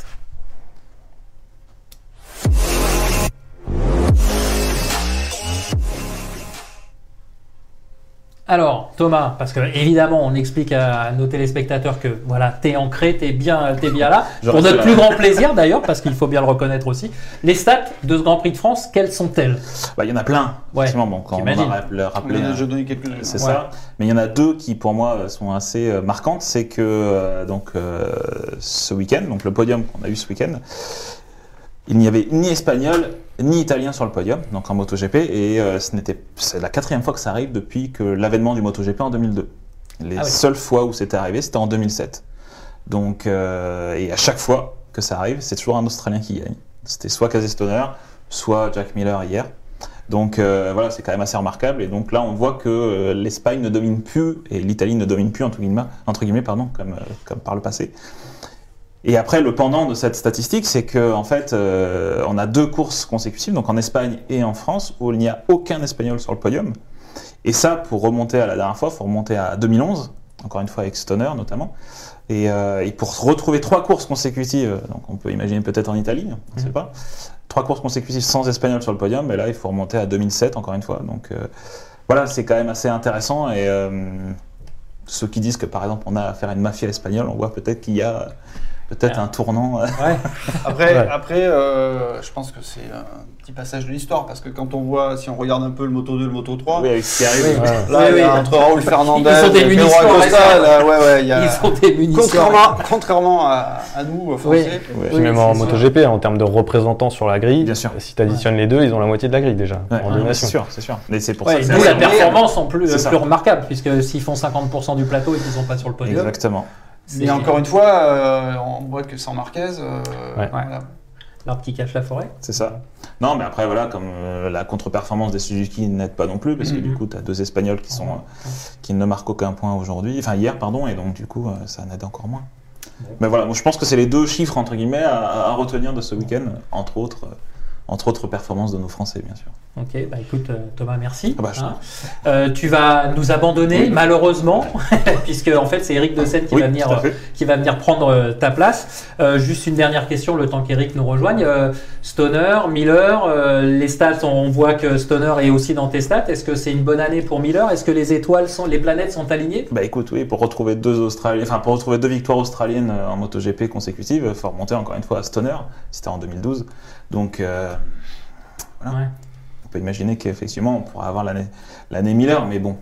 Alors, Thomas, parce que évidemment, on explique à nos téléspectateurs que voilà, t'es ancré, t'es bien, t'es bien là. Pour notre là. plus grand plaisir d'ailleurs, parce qu'il faut bien le reconnaître aussi. Les stats de ce Grand Prix de France, quelles sont-elles? Bah, il y en a plein. Ouais, effectivement, bon, quand on a rappelé, rappelé, Je euh, vais donner quelques c'est Ouais. ça. Mais il y en a deux qui, pour moi, euh, sont assez euh, marquantes. C'est que euh, donc euh, ce week-end, donc le podium qu'on a eu ce week-end, il n'y avait ni espagnol ni italien sur le podium, donc en MotoGP, et euh, ce n'était, c'est la quatrième fois que ça arrive depuis que l'avènement du MotoGP en 2002. Les Ah oui. seules fois où c'était arrivé, c'était en 2007. Donc, euh, et à chaque fois que ça arrive, c'est toujours un Australien qui gagne. C'était soit Casey Stoner, soit Jack Miller hier. Donc euh, voilà, c'est quand même assez remarquable. Et donc là, on voit que l'Espagne ne domine plus et l'Italie ne domine plus entre guillemets, entre guillemets pardon, comme, comme par le passé. Et après, le pendant de cette statistique, c'est que en fait, euh, on a deux courses consécutives, donc en Espagne et en France, où il n'y a aucun Espagnol sur le podium. Et ça, pour remonter à la dernière fois, il faut remonter à 2011, encore une fois avec Stoner notamment. Et, euh, et pour retrouver trois courses consécutives, donc on peut imaginer peut-être en Italie, on ne sait pas, trois courses consécutives sans Espagnol sur le podium, mais là, il faut remonter à 2007, encore une fois. Donc euh, voilà, c'est quand même assez intéressant. Et ceux qui disent que, par exemple, on a affaire à une mafia espagnole, on voit peut-être qu'il y a peut-être un tournant. Ouais. Après, Ouais. après euh, je pense que c'est un petit passage de l'histoire parce que quand on voit, si on regarde un peu le Moto 2 le Moto 3, oui, avec ce qui arrive. Oui. là, entre Raoul Fernandez Ils sont des et Acosta, là, ouais, ouais, il y a- Ils sont des munitions. Contrairement, contrairement à, à nous, Français. Puis Oui, même en. MotoGP, en termes de représentants sur la grille, Bien sûr. si tu additionnes les deux, ils ont la moitié de la grille déjà, ah, c'est sûr, c'est sûr. Mais c'est pour Ouais, ça que c'est d'où assez la performance en plus remarquable, puisque s'ils font 50% du plateau et qu'ils sont pas sur le podium. Exactement. Mais encore une fois, euh, on voit que sans Marquez, euh, Ouais. voilà. L'arbre qui cache la forêt. C'est ça. Non, mais après, voilà, comme euh, la contre-performance des Suzuki n'aide pas non plus, parce que du coup, tu as deux Espagnols qui, sont, euh, qui ne marquent aucun point aujourd'hui, enfin hier, pardon, et donc du coup, euh, ça n'aide encore moins. Mais voilà, moi, je pense que c'est les deux chiffres, entre guillemets, à, à retenir de ce week-end, entre autres, euh, entre autres performances de nos Français, bien sûr. Ok, bah écoute euh, Thomas, merci. Ah bah, Hein. Euh, tu vas nous abandonner Oui. malheureusement, puisque en fait c'est Eric de Seine qui Oui, va venir, fait. qui va venir prendre euh, ta place. Euh, juste une dernière question, le temps qu'Eric nous rejoigne. Euh, Stoner, Miller, euh, les stats, on, voit que Stoner est aussi dans tes stats. Est-ce que c'est une bonne année pour Miller? Est-ce que les étoiles sont, les planètes sont alignées? Bah écoute, oui, pour retrouver deux Australiens, enfin pour retrouver deux victoires australiennes euh, en MotoGP consécutives, il faut remonter encore une fois à Stoner, c'était en 2012. Donc euh, voilà. Ouais. On peut imaginer qu'effectivement on pourra avoir l'année l'année Miller, mais bon,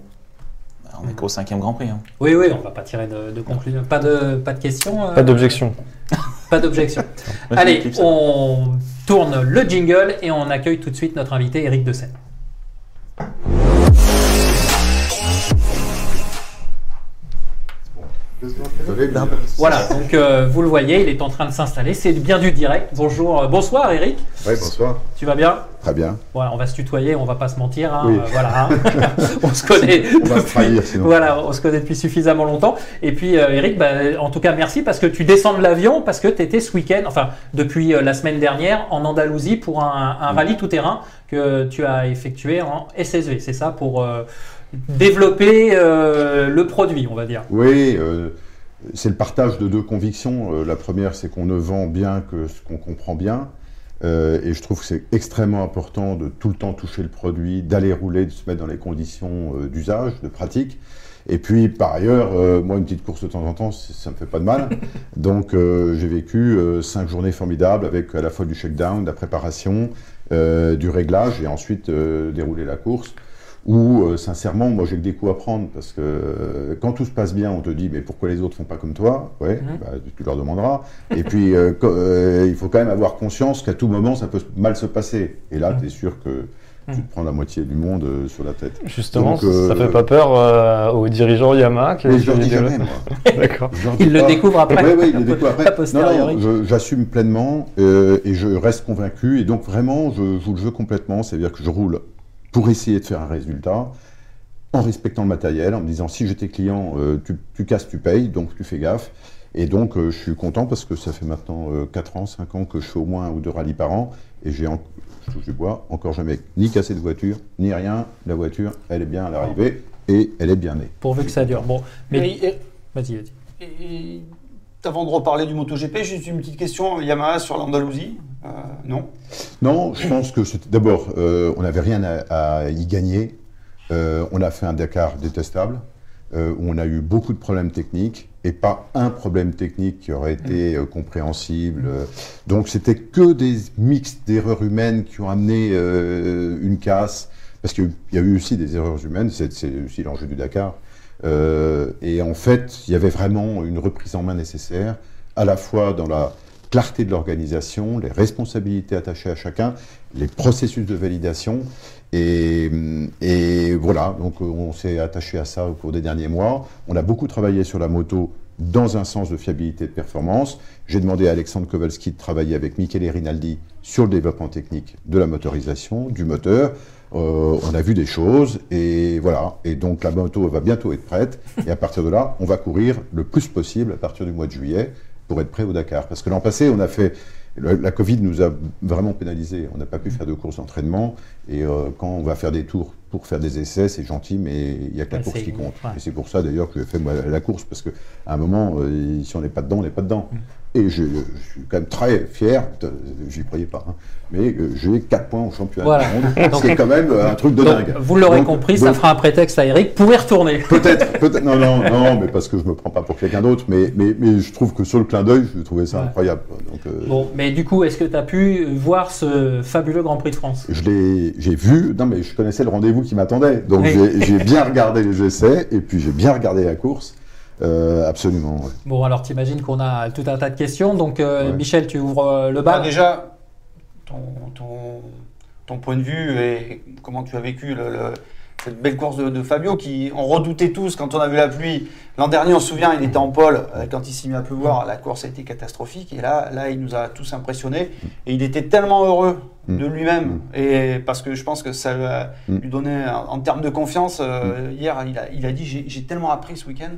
on est qu'au cinquième Grand Prix. hein. Oui, oui, on va pas tirer de, de conclusion. Pas de, pas de questions. euh, Pas d'objection. Pas d'objection. Allez, on tourne le jingle et on accueille tout de suite notre invité Eric de Voilà, donc euh, vous le voyez, il est en train de s'installer. C'est bien du direct. Bonjour, euh, bonsoir Eric. Oui, bonsoir. Tu vas bien? Très bien. On va se tutoyer, on va pas se mentir. hein, Oui. euh, voilà, hein. on se connaît. On va se trahir sinon. Voilà, on se connaît depuis suffisamment longtemps. Et puis, Eric, bah, en tout cas, merci parce que tu descends de l'avion parce que tu étais ce week-end, enfin, depuis la semaine dernière, en Andalousie pour un, un rallye tout-terrain que tu as effectué en SSV. C'est ça pour développer euh, le produit, on va dire. Oui, euh, c'est le partage de deux convictions. Euh, la première, c'est qu'on ne vend bien que ce qu'on comprend bien. Euh, et je trouve que c'est extrêmement important de tout le temps toucher le produit, d'aller rouler, de se mettre dans les conditions d'usage, de pratique. Et puis, par ailleurs, euh, moi, une petite course de temps en temps, ça me fait pas de mal. Donc, euh, j'ai vécu cinq journées formidables avec à la fois du shakedown, de la préparation, du réglage et ensuite dérouler la course. Où, euh, sincèrement, moi, j'ai que des coups à prendre parce que euh, quand tout se passe bien, on te dit, mais pourquoi les autres font pas comme toi? Ouais, bah, tu leur demanderas. et puis, euh, euh, il faut quand même avoir conscience qu'à tout moment, ça peut mal se passer. Et là, tu es sûr que tu te prends la moitié du monde euh, sur la tête. Justement, Donc, euh, ça fait pas peur euh, aux dirigeants Yamaha qui Mais je leur dis jamais, moi. D'accord. Je leur dis Il le pas. découvre après. Oui, oui, il le découvre après. Non, non, j'assume pleinement euh, et je reste convaincu. Et donc, vraiment, je joue le jeu complètement. C'est-à-dire que je roule pour essayer de faire un résultat en respectant le matériel, en me disant si j'étais client, euh, tu, tu casses, tu payes, donc tu fais gaffe. Et donc, euh, je suis content parce que ça fait maintenant euh, 4 ans, 5 ans que je fais au moins un ou deux rallyes par an. Et j'ai, en- je touche du bois, encore jamais ni cassé de voiture, ni rien. La voiture, elle est bien à l'arrivée et elle est bien née. Pourvu que ça dure. Bon, mais vas-y, vas-y. Avant de reparler du MotoGP, juste une petite question Yamaha sur l'Andalousie Euh, Non? Non, je pense que c'était- d'abord, euh, on n'avait rien à, à y gagner. Euh, on a fait un Dakar détestable, où on a eu beaucoup de problèmes techniques, et pas un problème technique qui aurait été euh, compréhensible. Donc c'était que des mix d'erreurs humaines qui ont amené une casse, parce qu'il y a eu aussi des erreurs humaines, c'est aussi l'enjeu du Dakar. Euh, et en fait, il y avait vraiment une reprise en main nécessaire, à la fois dans la clarté de l'organisation, les responsabilités attachées à chacun, les processus de validation. Et, et voilà, donc euh, on s'est attaché à ça au cours des derniers mois. On a beaucoup travaillé sur la moto dans un sens de fiabilité et de performance. J'ai demandé à Alexandre Kowalski de travailler avec Michele Rinaldi sur le développement technique de la motorisation, du moteur. Euh, on a vu des choses et voilà. Et donc la moto va bientôt être prête. Et à partir de là, on va courir le plus possible à partir du mois de juillet pour être prêt au Dakar. Parce que l'an passé, on a fait. La Covid nous a vraiment pénalisé. On n'a pas pu faire de courses d'entraînement. Et euh, quand on va faire des tours pour faire des essais, c'est gentil, mais il n'y a que la course qui compte. ouais. Et c'est pour ça d'ailleurs que j'ai fait moi, la course. Parce qu'à un moment, euh, si on n'est pas dedans, on n'est pas dedans. Et je, je suis quand même très fier, j'y croyais pas, hein, mais euh, j'ai 4 points au championnat Voilà. du monde, ce qui est quand même euh, un truc de Donc, dingue. vous l'aurez Donc, compris, ça donc, fera un prétexte à Eric pour y retourner. Peut-être, peut-être, non, non, non, mais parce que je me prends pas pour quelqu'un d'autre, mais, mais, mais je trouve que sur le clin d'œil, je trouvais ça Ouais. incroyable. Donc, euh, Bon, mais du coup, est-ce que tu as pu voir ce fabuleux Grand Prix de France? je l'ai, j'ai vu, non, mais je connaissais le rendez-vous qui m'attendait, donc Oui. j'ai, bien regardé les essais, et puis j'ai bien regardé la course, euh, absolument. ouais. Bon, alors t'imagines qu'on a tout un tas de questions. Donc, euh, Ouais. Michel, tu ouvres euh, le Bah, bal. déjà, ton, ton, ton point de vue et comment tu as vécu le- le- cette belle course de, de Fabio qui on redoutait tous quand on a vu la pluie. L'an dernier, on se souvient, il était en pôle euh, quand il s'est mis à pleuvoir, la course a été catastrophique et là, là, il nous a tous impressionnés et il était tellement heureux Mm. de lui-même Mm. et parce que je pense que ça lui a- Mm. donnait en, en termes de confiance. euh, Hier, il a, il a dit j'ai j'ai tellement appris ce week-end.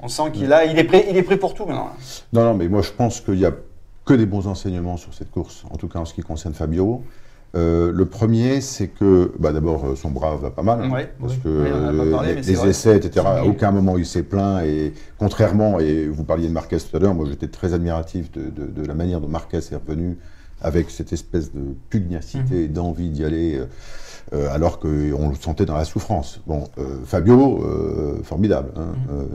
On sent qu'il a, il est prêt, il est prêt pour tout maintenant. Non, non, mais moi je pense qu'il y a que des bons enseignements sur cette course, en tout cas en ce qui concerne Fabio. Euh, le premier, c'est que, bah, d'abord, euh, son bras va pas mal, hein, Ouais, parce oui. que euh, parlé, les, essais, etc., à aucun moment il s'est plaint, et contrairement, et vous parliez de Marquez tout à l'heure, moi j'étais très admiratif de, de- de la manière dont Marquez est revenu avec cette espèce de pugnacité et d'envie d'y aller, euh, euh, alors qu'on le sentait dans la souffrance. Bon, euh, Fabio, euh, formidable. hein.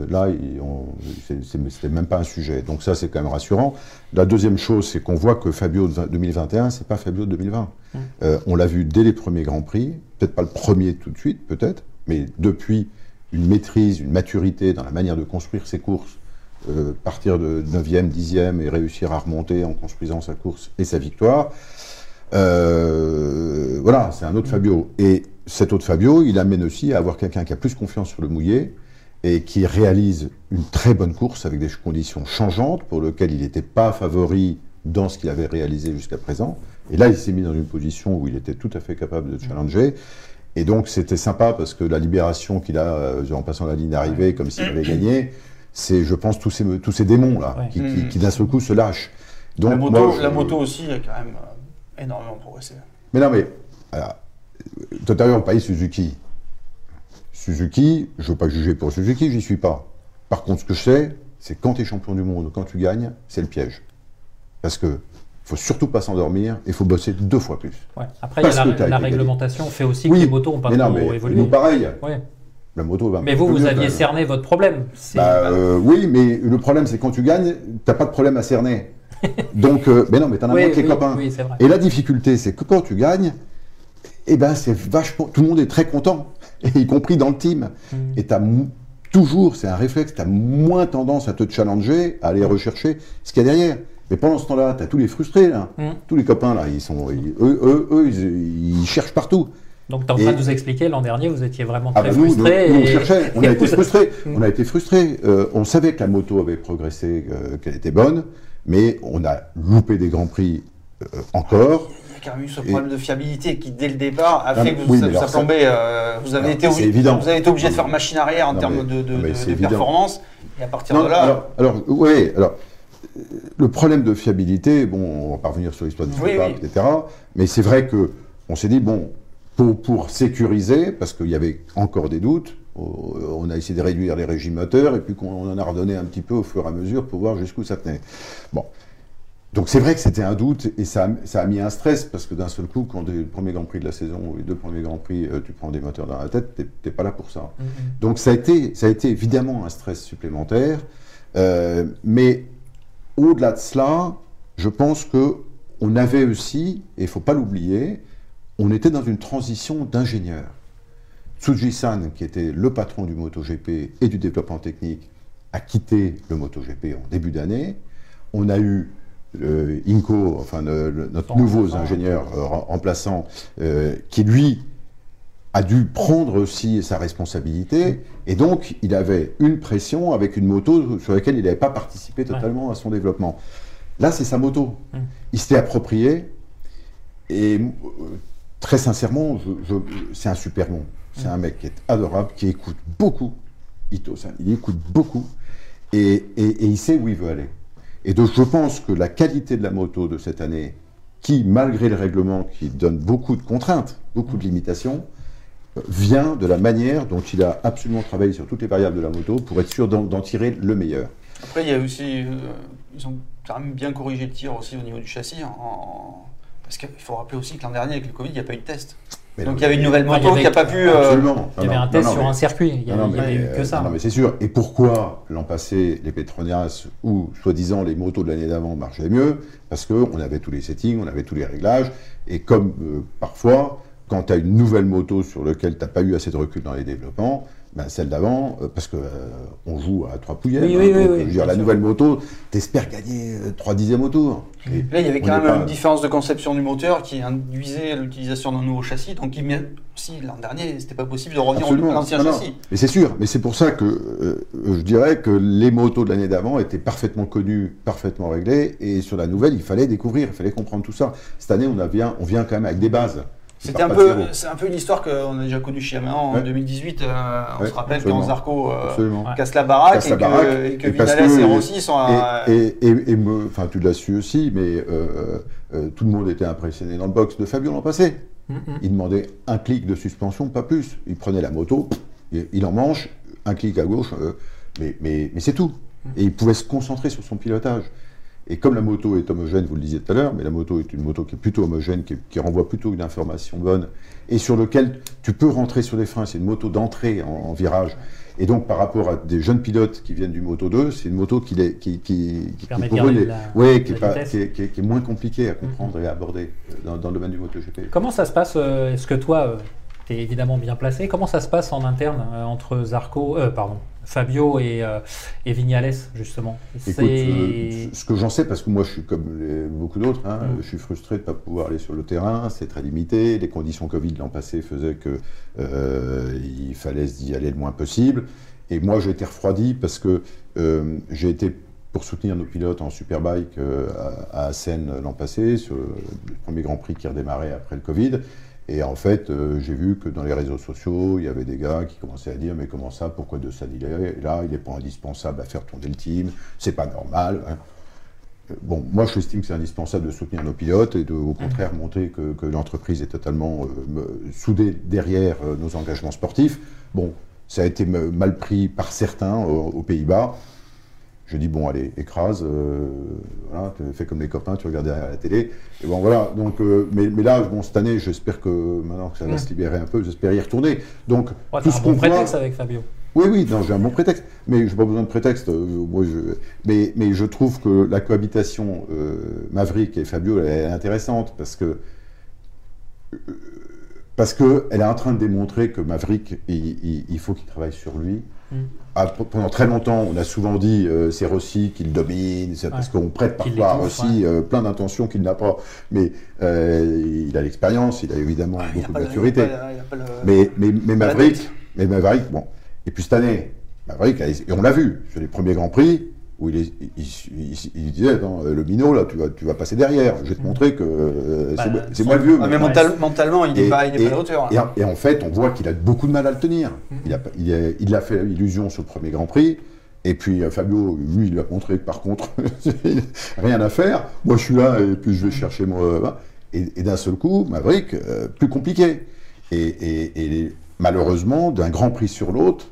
Là, on- c'est- c'est- c'était même pas un sujet. Donc ça, c'est quand même rassurant. La deuxième chose, c'est qu'on voit que Fabio de 2021, c'est pas Fabio de 2020. Euh, on l'a vu dès les premiers Grands Prix, peut-être pas le premier tout de suite, peut-être, mais depuis une maîtrise, une maturité dans la manière de construire ses courses, partir de 9e, 10e et réussir à remonter en construisant sa course et sa victoire. Euh, voilà, c'est un autre Fabio. Et cet autre Fabio, il amène aussi à avoir quelqu'un qui a plus confiance sur le mouillé et qui réalise une très bonne course avec des conditions changeantes pour lesquelles il n'était pas favori dans ce qu'il avait réalisé jusqu'à présent. Et là, il s'est mis dans une position où il était tout à fait capable de challenger. Et donc, c'était sympa parce que la libération qu'il a euh, en passant la ligne d'arrivée, comme s'il avait gagné, c'est, je pense, tous ces, tous ces démons-là Ouais. qui, qui- qui d'un seul coup se lâchent. Donc, la, moto, moi, je- la moto aussi a quand même euh, énormément progressé. mais non, mais alors, tout à l'heure, on parlait de Suzuki. Suzuki, je ne veux pas juger pour Suzuki, j'y suis pas. Par contre, ce que je sais, c'est quand tu es champion du monde, quand tu gagnes, c'est le piège. Parce que faut surtout pas s'endormir, il faut bosser deux fois plus. Ouais. Après, il y a la, réglementation fait aussi que les motos n'ont pas mais non, trop mais évolué. nous pareil, Ouais. la moto va un Mais vous, vous mieux, aviez cerné votre problème. Bah, euh, oui, mais le problème, c'est quand tu gagnes, t'as pas de problème à cerner. Donc, euh, mais non, mais t'en as Oui, moins que les oui, copains. oui. Et la difficulté, c'est que quand tu gagnes, eh ben, c'est vachement, tout le monde est très content, y compris dans le team. Mm. Et t'as toujours, c'est un réflexe, t'as moins tendance à te challenger, à aller rechercher ce qu'il y a derrière. Mais pendant ce temps-là, t'as tous les frustrés, là. Mm. Tous les copains, là, ils sont, ils- eux, eux, eux, ils, ils cherchent partout. Donc, tu es en train de nous expliquer, l'an dernier, vous étiez vraiment Ah très bah nous, nous, frustré. nous, on cherchait, on a été frustrés. Mm. On a été frustrés. On savait que la moto avait progressé, euh, qu'elle était bonne, mais on a loupé des grands prix euh, encore. Il y a quand même eu ce Et- problème de fiabilité qui, dès le départ, a Ah, fait que vous, oui, ça, ça euh, vous, avez Alors, été vous avez été obligé de faire machine arrière en non, termes mais- de, performance. Et à partir Non, de là, alors, alors, oui, alors, euh, le problème de fiabilité, bon, on va pas revenir sur l'histoire du Oui, etc. Mais c'est vrai que on s'est dit, bon, pour, pour sécuriser, parce qu'il y avait encore des doutes, on a essayé de réduire les régimes moteurs, et puis qu'on en a redonné un petit peu au fur et à mesure pour voir jusqu'où ça tenait. Bon. donc c'est vrai que c'était un doute et ça, a- ça a mis un stress parce que d'un seul coup, quand le premier Grand Prix de la saison ou les deux premiers Grands Prix, euh, tu prends des moteurs dans la tête, t'es- pas là pour ça. Donc ça a, été, ça a été évidemment un stress supplémentaire, euh, mais au-delà de cela, je pense que on avait aussi, et il faut pas l'oublier, on était dans une transition d'ingénieurs. Tsuji-san, qui était le patron du MotoGP et du développement technique, a quitté le MotoGP en début d'année. On a eu euh, Inco, enfin le- le- notre nouveau ingénieur euh, rem- remplaçant, euh, qui lui a dû prendre aussi sa responsabilité, et donc il avait une pression avec une moto sur laquelle il n'avait pas participé totalement à son développement. Là, c'est sa moto. Mm. Il s'était approprié, et euh, très sincèrement, c'est un super bon. C'est un mec qui est adorable, qui écoute beaucoup. Ito, il écoute beaucoup, et, il sait où il veut aller. Et donc je pense que la qualité de la moto de cette année, qui, malgré le règlement qui donne beaucoup de contraintes, beaucoup de limitations, euh, vient de la manière dont il a absolument travaillé sur toutes les variables de la moto pour être sûr d'en tirer le meilleur. Après, il y a aussi. euh, ils ont quand même bien corrigé le tir aussi au niveau du châssis. Parce qu'il faut rappeler aussi que l'an dernier, avec le Covid, il n'y a pas eu de test. Mais Donc il y avait une nouvelle Enfin, il y moto avait- qui n'a pas pu. euh, Absolument. Il y avait un test non, sur mais- un circuit. Il y Non, non, avait, eu que euh, ça. non, mais c'est sûr. Et pourquoi l'an passé, les Petronias ou soi-disant les motos de l'année d'avant marchaient mieux? Parce qu'on avait tous les settings, on avait tous les réglages. Et comme euh, parfois, quand tu as une nouvelle moto sur laquelle tu n'as pas eu assez de recul dans les développements, ben, celle d'avant, euh, parce que euh, on joue à trois pouillères. Oui, oui, oui, donc, oui, je veux bien dire, la sûr. nouvelle moto, t'espères gagner euh, 3 dixièmes au tour. Et Là, il y avait quand même pas- une différence de conception du moteur qui induisait l'utilisation d'un nouveau châssis. Donc, il met- si l'an dernier, c'était pas possible de revenir Absolument. à l'ancien châssis. Mais c'est sûr, mais c'est pour ça que euh, je dirais que les motos de l'année d'avant étaient parfaitement connues, parfaitement réglées, et sur la nouvelle, il fallait découvrir, il fallait comprendre tout ça. Cette année, on, a bien, on vient quand même avec des bases. C'était un peu, c'est un peu une histoire qu'on a déjà connue chez Yamaha en Ouais. 2018. euh, on Ouais, se rappelle absolument. quand Zarco euh, casse la baraque Casse et la que, et que et Vinales et Rossi sont à. Et, et, me- tu l'as su aussi, mais euh, tout le monde était impressionné dans le box de Fabio l'an passé. Mm, mm. Il demandait un clic de suspension, pas plus. Il prenait la moto, il, il en manche, un clic à gauche, mais, mais, mais c'est tout. Et il pouvait se concentrer sur son pilotage. Et comme la moto est homogène, vous le disiez tout à l'heure, mais la moto est une moto qui est plutôt homogène, qui, qui renvoie plutôt une information bonne, et sur lequel tu peux rentrer sur les freins. C'est une moto d'entrée en, en virage. Et donc, par rapport à des jeunes pilotes qui viennent du Moto 2, c'est une moto qui, les- qui, qui, qui, permet pour eux, la- ouais, qui, est pas- qui est- qui est- qui est moins compliquée à comprendre et à aborder euh, dans, dans le domaine du MotoGP. Comment ça se passe euh, Est-ce que toi, tu es évidemment bien placé Comment ça se passe en interne euh, entre Zarco, euh, pardon, Fabio et, euh, et Vignales, justement? Écoute, euh, ce que j'en sais, parce que moi je suis comme les- beaucoup d'autres, hein, Mm. je suis frustré de ne pas pouvoir aller sur le terrain, c'est très limité, les conditions Covid l'an passé faisaient que euh, il fallait y aller le moins possible, et moi j'ai été refroidi parce que j'ai été pour soutenir nos pilotes en Superbike à, à Assen l'an passé, sur le premier Grand Prix qui redémarrait après le Covid. Et en fait, euh, j'ai vu que dans les réseaux sociaux, il y avait des gars qui commençaient à dire Mais comment ça Pourquoi De San il est là Il n'est pas indispensable à faire tourner le team, c'est pas normal. hein. Euh, Bon, moi j'estime que c'est indispensable de soutenir nos pilotes et de, au contraire, montrer que, que l'entreprise est totalement euh, soudée derrière euh, nos engagements sportifs. Bon, ça a été mal pris par certains aux, aux Pays-Bas. Je dis bon, allez, écrase, euh, voilà, tu fais comme les copains, tu regardes derrière la télé. Et bon, voilà. Donc, euh, mais, mais là, bon, cette année, j'espère que maintenant que ça va Mm. se libérer un peu, j'espère y retourner. Donc, Ouais, tout ce un qu'on bon prétexte avec Fabio. oui, oui, non, j'ai un bon prétexte, mais j'ai pas besoin de prétexte. euh, moi, je, mais, mais je trouve que la cohabitation euh, Maverick et Fabio elle est intéressante parce que parce que elle est en train de démontrer que Maverick, il, il- il faut qu'il travaille sur lui. Mm. Ah, pendant très longtemps, on a souvent dit euh, c'est Rossi qui le domine, c'est parce Ouais. qu'on prête parfois à Rossi euh, plein d'intentions qu'il n'a pas. Mais euh, il a l'expérience, il a évidemment a beaucoup de le- maturité. il y a pas- il y a pas le- Mais, mais, mais Maverick, mais Maverick, bon. Et puis cette année, Maverick, et on l'a vu sur les premiers Grands Prix, où il, est- il, il- il disait, Attends, le minot, là, tu vas, tu vas passer derrière. Je vais te montrer que euh, Bah, c'est moi- le vieux. Ah, mais mental- mentalement, il n'est Et- pas, il est et- pas la hauteur. hein. Et, en- et en fait, on voit qu'il a beaucoup de mal à le tenir. Il a, pas- il a, il a fait illusion sur le premier Grand Prix. Et puis euh, Fabio, lui, il lui a montré que par contre, rien à faire. Moi, je suis là et puis je vais chercher moi. euh. Et, et d'un seul coup, Maverick, euh, plus compliqué. Et, et- et malheureusement, d'un Grand Prix sur l'autre,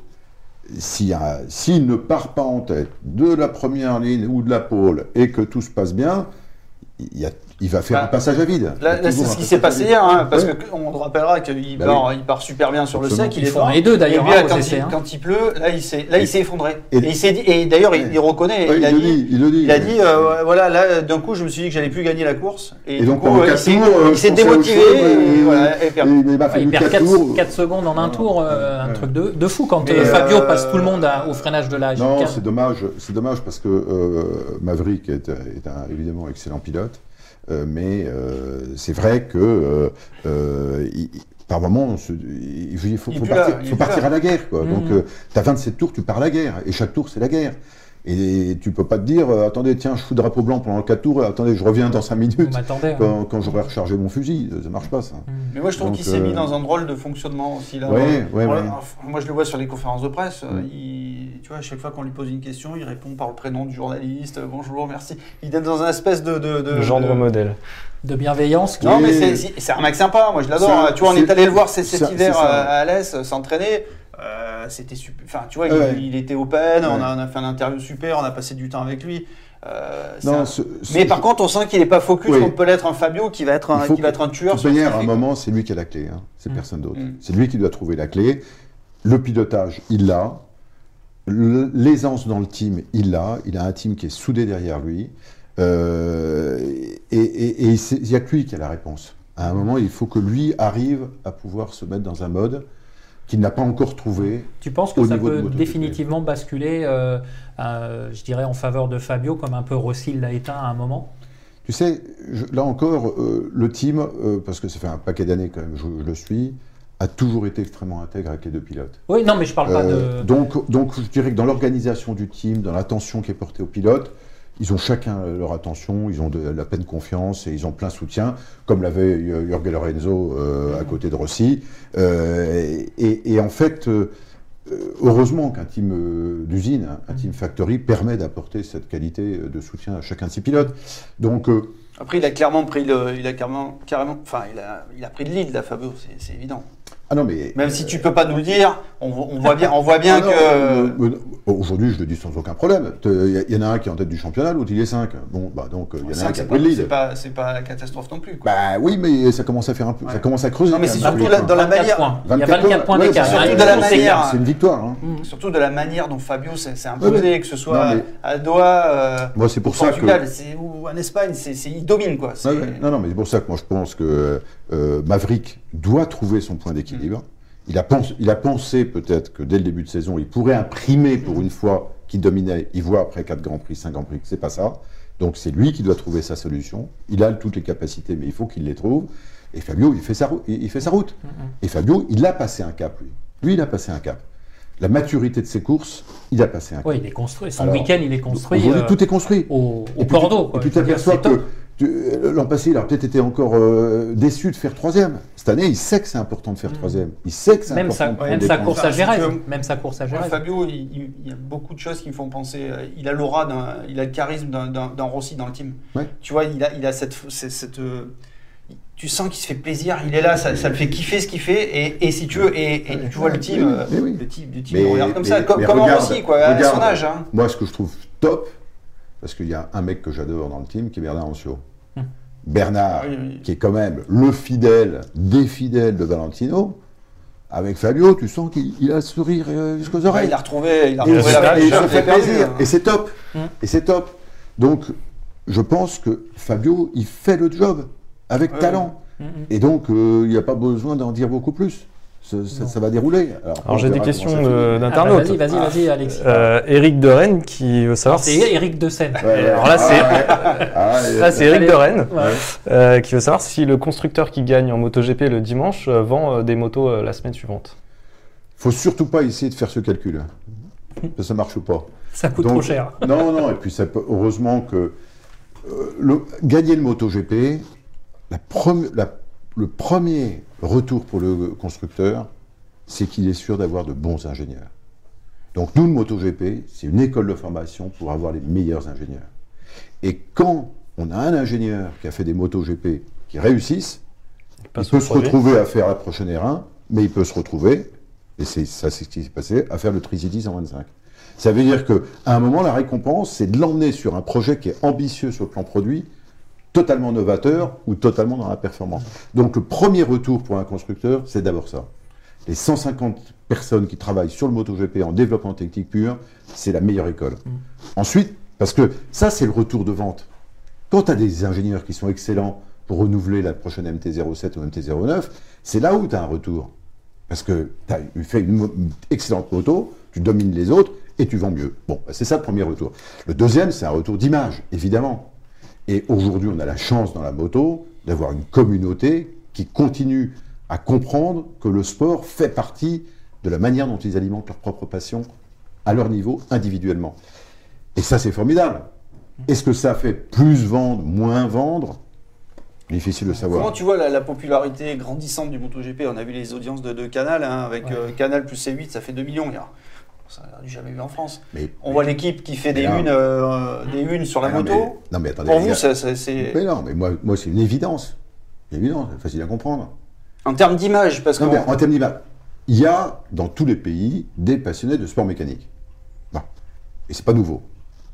s'il un- s'il ne part pas en tête de la première ligne ou de la pole et que tout se passe bien, il, y a- il va faire Bah, un passage à vide. Là, c'est ce qui s'est passé hier, hein, parce Ouais. qu'on part, qu'il Bah part, oui. il part super bien sur le sec, il est les deux, d'ailleurs, hein, quand, hein. quand il pleut, là, il s'est, là, il Et- s'est effondré. et- Et, il s'est dit, et d'ailleurs, il, il reconnaît, Ouais, il, a le dit, dit, il le dit. il a dit, euh, voilà, là, d'un coup, je me suis dit que j'allais plus gagner la course. Et, donc, coup, il s'est, euh, démotivé, il perd 4 4, tours. secondes en un tour, euh, un truc de, de fou quand Fabio passe tout le monde au freinage de la Non, c'est dommage. C'est dommage parce que Maverick est, évidemment excellent pilote, mais euh, c'est vrai que euh, euh, il- par moment, se- il, faut, Il partir, là, faut à la guerre. Quoi. Mhm. Donc, tu as 27 tours, tu pars à la guerre, et chaque tour, c'est la guerre. Et tu peux pas te dire, euh, attendez, tiens, je fous drapeau blanc pendant 4 tours, et attendez, je reviens dans 5 Vous minutes hein. quand, j'aurai rechargé mon fusil. Ça marche pas, ça. Mais moi, je trouve qu'il s'est euh, mis dans un drôle de fonctionnement aussi. Là. Ouais, ouais, Moi, ouais. moi, je le vois sur les conférences de presse. euh, Mm. il- tu vois, à chaque fois qu'on lui pose une question, il répond par le prénom du journaliste. euh, Bonjour, merci. Il est dans un espèce de. de, de- Le gendre de- modèle. De bienveillance. qui- Non, mais Oui. c'est- un mec sympa. Moi, je l'adore. Hein. Tu vois, on c'est- est allé le voir cet, hiver à, Alès euh, s'entraîner. Euh, C'était super. Enfin, tu vois, il- Ouais. il, était open. On, Ouais. a, on a fait un interview super. On a passé du temps avec lui. Euh, c'est Non, un- ce- ce- Mais par contre, on sent qu'il n'est pas focus Oui. comme peut l'être un Fabio qui va être un, qui va être un tueur De toute manière, à un moment, c'est lui qui a la clé. hein. C'est Mm. personne d'autre. Mm. C'est lui qui doit trouver la clé. Le pilotage, il l'a. L'aisance dans le team, il l'a. Il a un team qui est soudé derrière lui. Euh, et il n'y a que lui qui a la réponse. À un moment, il faut que lui arrive à pouvoir se mettre dans un mode qu'il n'a pas encore trouvé. Tu penses que Au ça peut définitivement basculer, euh, je dirais, en faveur de Fabio, comme un peu Rossi l'a éteint à un moment? Tu sais, je- là encore, euh, le team, euh, parce que ça fait un paquet d'années quand même, je, je le suis, a toujours été extrêmement intègre avec les deux pilotes. Oui, non, mais je parle pas de. donc, donc, je dirais que dans l'organisation du team, dans l'attention qui est portée aux pilotes, ils ont chacun leur attention, ils ont de la pleine confiance et ils ont plein soutien, comme l'avait euh, Jorge Lorenzo euh, à côté de Rossi. Euh, et, et en fait, euh, euh, heureusement qu'un team euh, d'usine, hein, un team factory, permet d'apporter cette qualité euh, de soutien à chacun de ses pilotes. Donc, euh, Après, il a clairement pris le, il a carrément, carrément, enfin, il a, il a pris le lead, là, Fabio, c'est évident. Ah non, mais Même si tu peux pas nous le dire, on, vo- on voit bien, on voit bien Ah non, que. euh, euh, Aujourd'hui, je le dis sans aucun problème. Il y, en a un qui est en tête du championnat, l'autre il est 5. Bon, bah donc, euh, il y en a c'est un qui a pris le pas, lead. c'est pas, c'est pas la catastrophe non plus. Quoi. Bah oui, mais ça commence à faire un peu, ça commence à creuser. Non, mais c'est surtout la- dans la 24 manière- points. Il y a 24 24 points ouais, d'écart. c'est hein, surtout de la manière. C'est une victoire. hein. Surtout de la manière dont Fabio s'est imposé, ouais. que ce soit Non, mais- à Doha, euh, Moi, c'est pour ça que. Portugal, c'est- ou en Espagne, c'est c'est- il domine quoi. Non, non, mais c'est pour ça que moi je pense que euh, Maverick doit trouver son point d'équilibre. Il, a pensé, il a pensé peut-être que dès le début de saison, il pourrait imprimer pour une fois qu'il dominait. Il voit après 4 Grands Prix, 5 Grands Prix que c'est pas ça. Donc c'est lui qui doit trouver sa solution. Il a toutes les capacités, mais il faut qu'il les trouve. Et Fabio, il fait sa, rou- il il fait sa route. Et Fabio, il a passé un cap, lui. Lui, il a passé un cap. La maturité de ses courses, il a passé un cap. Oui, il est construit. Son week-end, il est construit Aujourd'hui, euh, tout est construit. au, au Et puis tu- quoi. Et puis t'aperçois que l'an passé, il a peut-être été encore euh, déçu de faire troisième. Cette année, il sait que c'est important de faire troisième. Il sait que c'est Mm. Même important sa, de même sa course à veux- Même sa course à Gérèse. Fabio, il, il- il y a beaucoup de choses qui me font penser. euh, Il a l'aura il a le charisme d'un- Rossi dans le team. Ouais. Tu vois, il a, il a cette, cette, cette, euh, tu sens qu'il se fait plaisir. Il est là, ça, ça le fait kiffer ce qu'il fait. Et, et si tu veux, et, et tu vois le team, Oui, oui, oui. le team, le team Mais- le regarde comme mais- ça, comme, mais comme un regarde, Rossi, quoi, à regarde. son âge. Hein. Moi, ce que je trouve top, parce qu'il y a un mec que j'adore dans le team qui est Bernard Ancio. Bernard, Oui, oui. qui est quand même le fidèle des fidèles de Valentino. Avec Fabio, tu sens qu'il il a le sourire euh, jusqu'aux Ouais, oreilles. il a retrouvé, il a Et retrouvé se- la et il se fait plaisir. hein. Et c'est top. Et c'est top. Donc, je pense que Fabio, il fait le job avec Ouais. talent. Et donc, euh, il n'y a pas besoin d'en dire beaucoup plus. Ça, ça- ça va dérouler. Alors, j'ai des questions ça de- finit. Ah, bah, d'internautes. vas-y, vas-y, vas-y, Alexis. Euh, Eric de Rennes qui veut savoir C'est si... Eric de Seine. Ouais, ouais. Alors là, c'est- Ah. Ah. Là, c'est Eric de Rennes Ouais. euh, qui veut savoir si le constructeur qui gagne en MotoGP le dimanche euh, vend euh, des motos euh, la semaine suivante. faut surtout pas essayer de faire ce calcul. Ça, ça marche pas. Ça coûte Donc, trop cher. Non, non, et puis ça peut- heureusement que euh, le, gagner le MotoGP, la premi- la- le premier retour pour le constructeur, c'est qu'il est sûr d'avoir de bons ingénieurs. Donc nous, le MotoGP, c'est une école de formation pour avoir les meilleurs ingénieurs. Et quand on a un ingénieur qui a fait des MotoGP qui réussissent, il peut se projet. retrouver à faire la prochaine R1, mais il peut se retrouver, et c'est ça c'est ce qui s'est passé, à faire le Tricity 125. Ça veut dire que à un moment, la récompense, c'est de l'emmener sur un projet qui est ambitieux sur le plan produit, totalement novateur ou totalement dans la performance. Donc le premier retour pour un constructeur, c'est d'abord ça. Les 150 personnes qui travaillent sur le MotoGP en développement technique pur, c'est la meilleure école. Ensuite, parce que ça, c'est le retour de vente. Quand tu as des ingénieurs qui sont excellents pour renouveler la prochaine MT-07 ou MT-09, c'est là où tu as un retour. Parce que tu as fait une excellente moto, tu domines les autres et tu vends mieux. Bon, bah, c'est ça le premier retour. Le deuxième, c'est un retour d'image, évidemment. Et aujourd'hui, on a la chance dans la moto d'avoir une communauté qui continue à comprendre que le sport fait partie de la manière dont ils alimentent leur propre passion à leur niveau individuellement. Et ça, c'est formidable. Est-ce que ça fait plus vendre, moins vendre? Difficile de savoir. Comment tu vois la, la popularité grandissante du MotoGP? On a vu les audiences de, de Canal, hein, avec euh, Canal plus C8, ça fait 2 millions. Ça n'a jamais vu en France. Mais, On voit l'équipe qui fait des Mais non. unes, euh, des unes sur la non, moto. mais- non, mais attendez, Pour vous, c'est Mais non, mais moi, moi c'est une évidence. Une évidence, c'est facile à comprendre. en termes d'image, parce que Non, en termes d'image, il y a dans tous les pays des passionnés de sport mécanique. Bon. Et c'est pas nouveau.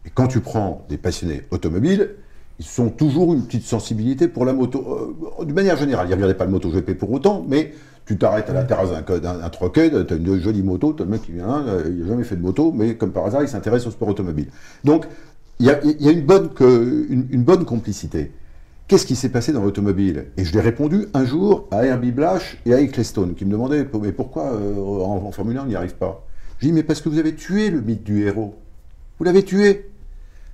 Et quand tu prends des passionnés automobiles, ils ont toujours une petite sensibilité pour la moto. Euh, D'une manière générale, ils ne regardaient pas le MotoGP pour autant, mais tu t'arrêtes à la terrasse d'un troquet, tu as une jolie moto, tu as le mec qui vient, euh, il n'a jamais fait de moto, mais comme par hasard, il s'intéresse au sport automobile. Donc, il y a, il y a une, bonne que- une- une bonne complicité. Qu'est-ce qui s'est passé dans l'automobile? Et je l'ai répondu un jour à Herbie Blash et à Ecclestone, qui me demandaient Mais pourquoi euh, en, en Formule 1 on n'y arrive pas? J'ai dit Mais parce que vous avez tué le mythe du héros. Vous l'avez tué.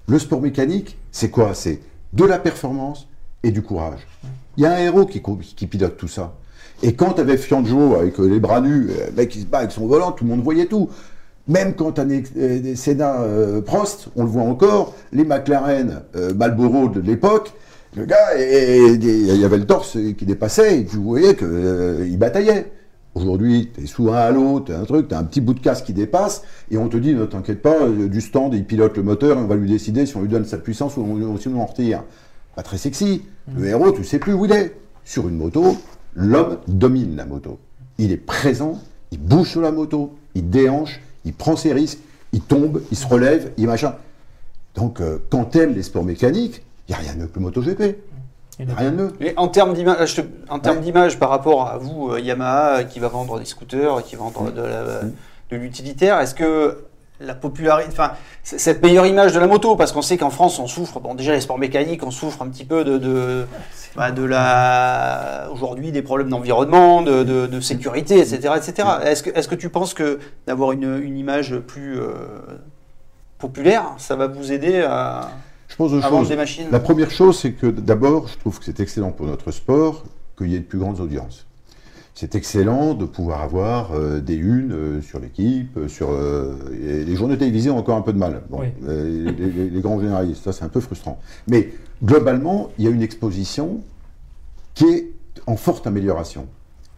Le sport mécanique, c'est quoi? C'est de la performance et du courage. Il y a un héros qui, pilote tout ça. Et quand tu avais Fianjo avec euh, les bras nus, euh, le mec qui se bat avec son volant, tout le monde voyait tout. Même quand tu as des, euh, euh, Prost, on le voit encore, les McLaren Marlboro de l'époque, le gars, il y avait le torse qui dépassait et tu voyais qu'il bataillait. Aujourd'hui, tu es sous un halo, tu as un truc, tu as un petit bout de casse qui dépasse, et on te dit, ne t'inquiète pas, euh, du stand, il pilote le moteur, et on va lui décider si on lui donne sa puissance ou on- si on en retire. Pas très sexy. Le héros, tu sais plus où il est. Sur une moto, l'homme domine la moto. Il est présent, il bouge sur la moto, il déhanche, il prend ses risques, il tombe, il se relève, il machin. Donc, euh, quand t'aimes les sports mécaniques, il n'y a rien de mieux que le MotoGP. Il n'y a rien de mieux. Mais en termes d'image, je te- en termes Ouais. d'image par rapport à vous, euh, Yamaha, euh, qui va vendre des scooters, qui va vendre de, la- de l'utilitaire, est-ce que la popularité, enfin, cette meilleure image de la moto, parce qu'on sait qu'en France, on souffre, bon, déjà les sports mécaniques, on souffre un petit peu de, de, bah, de la, aujourd'hui, des problèmes d'environnement, de, de- de sécurité, etc., etc. Est-ce que, est-ce que tu penses que d'avoir une, une image plus euh, populaire, ça va vous aider à, Je pense aux choses. des machines La première chose, c'est que d'abord, je trouve que c'est excellent pour notre sport qu'il y ait de plus grandes audiences. C'est excellent de pouvoir avoir euh, des unes euh, sur l'équipe, euh, sur euh, et les journaux télévisés ont encore un peu de mal. Bon, Oui. euh, les, les- les grands généralistes, ça c'est un peu frustrant. Mais globalement, il y a une exposition qui est en forte amélioration.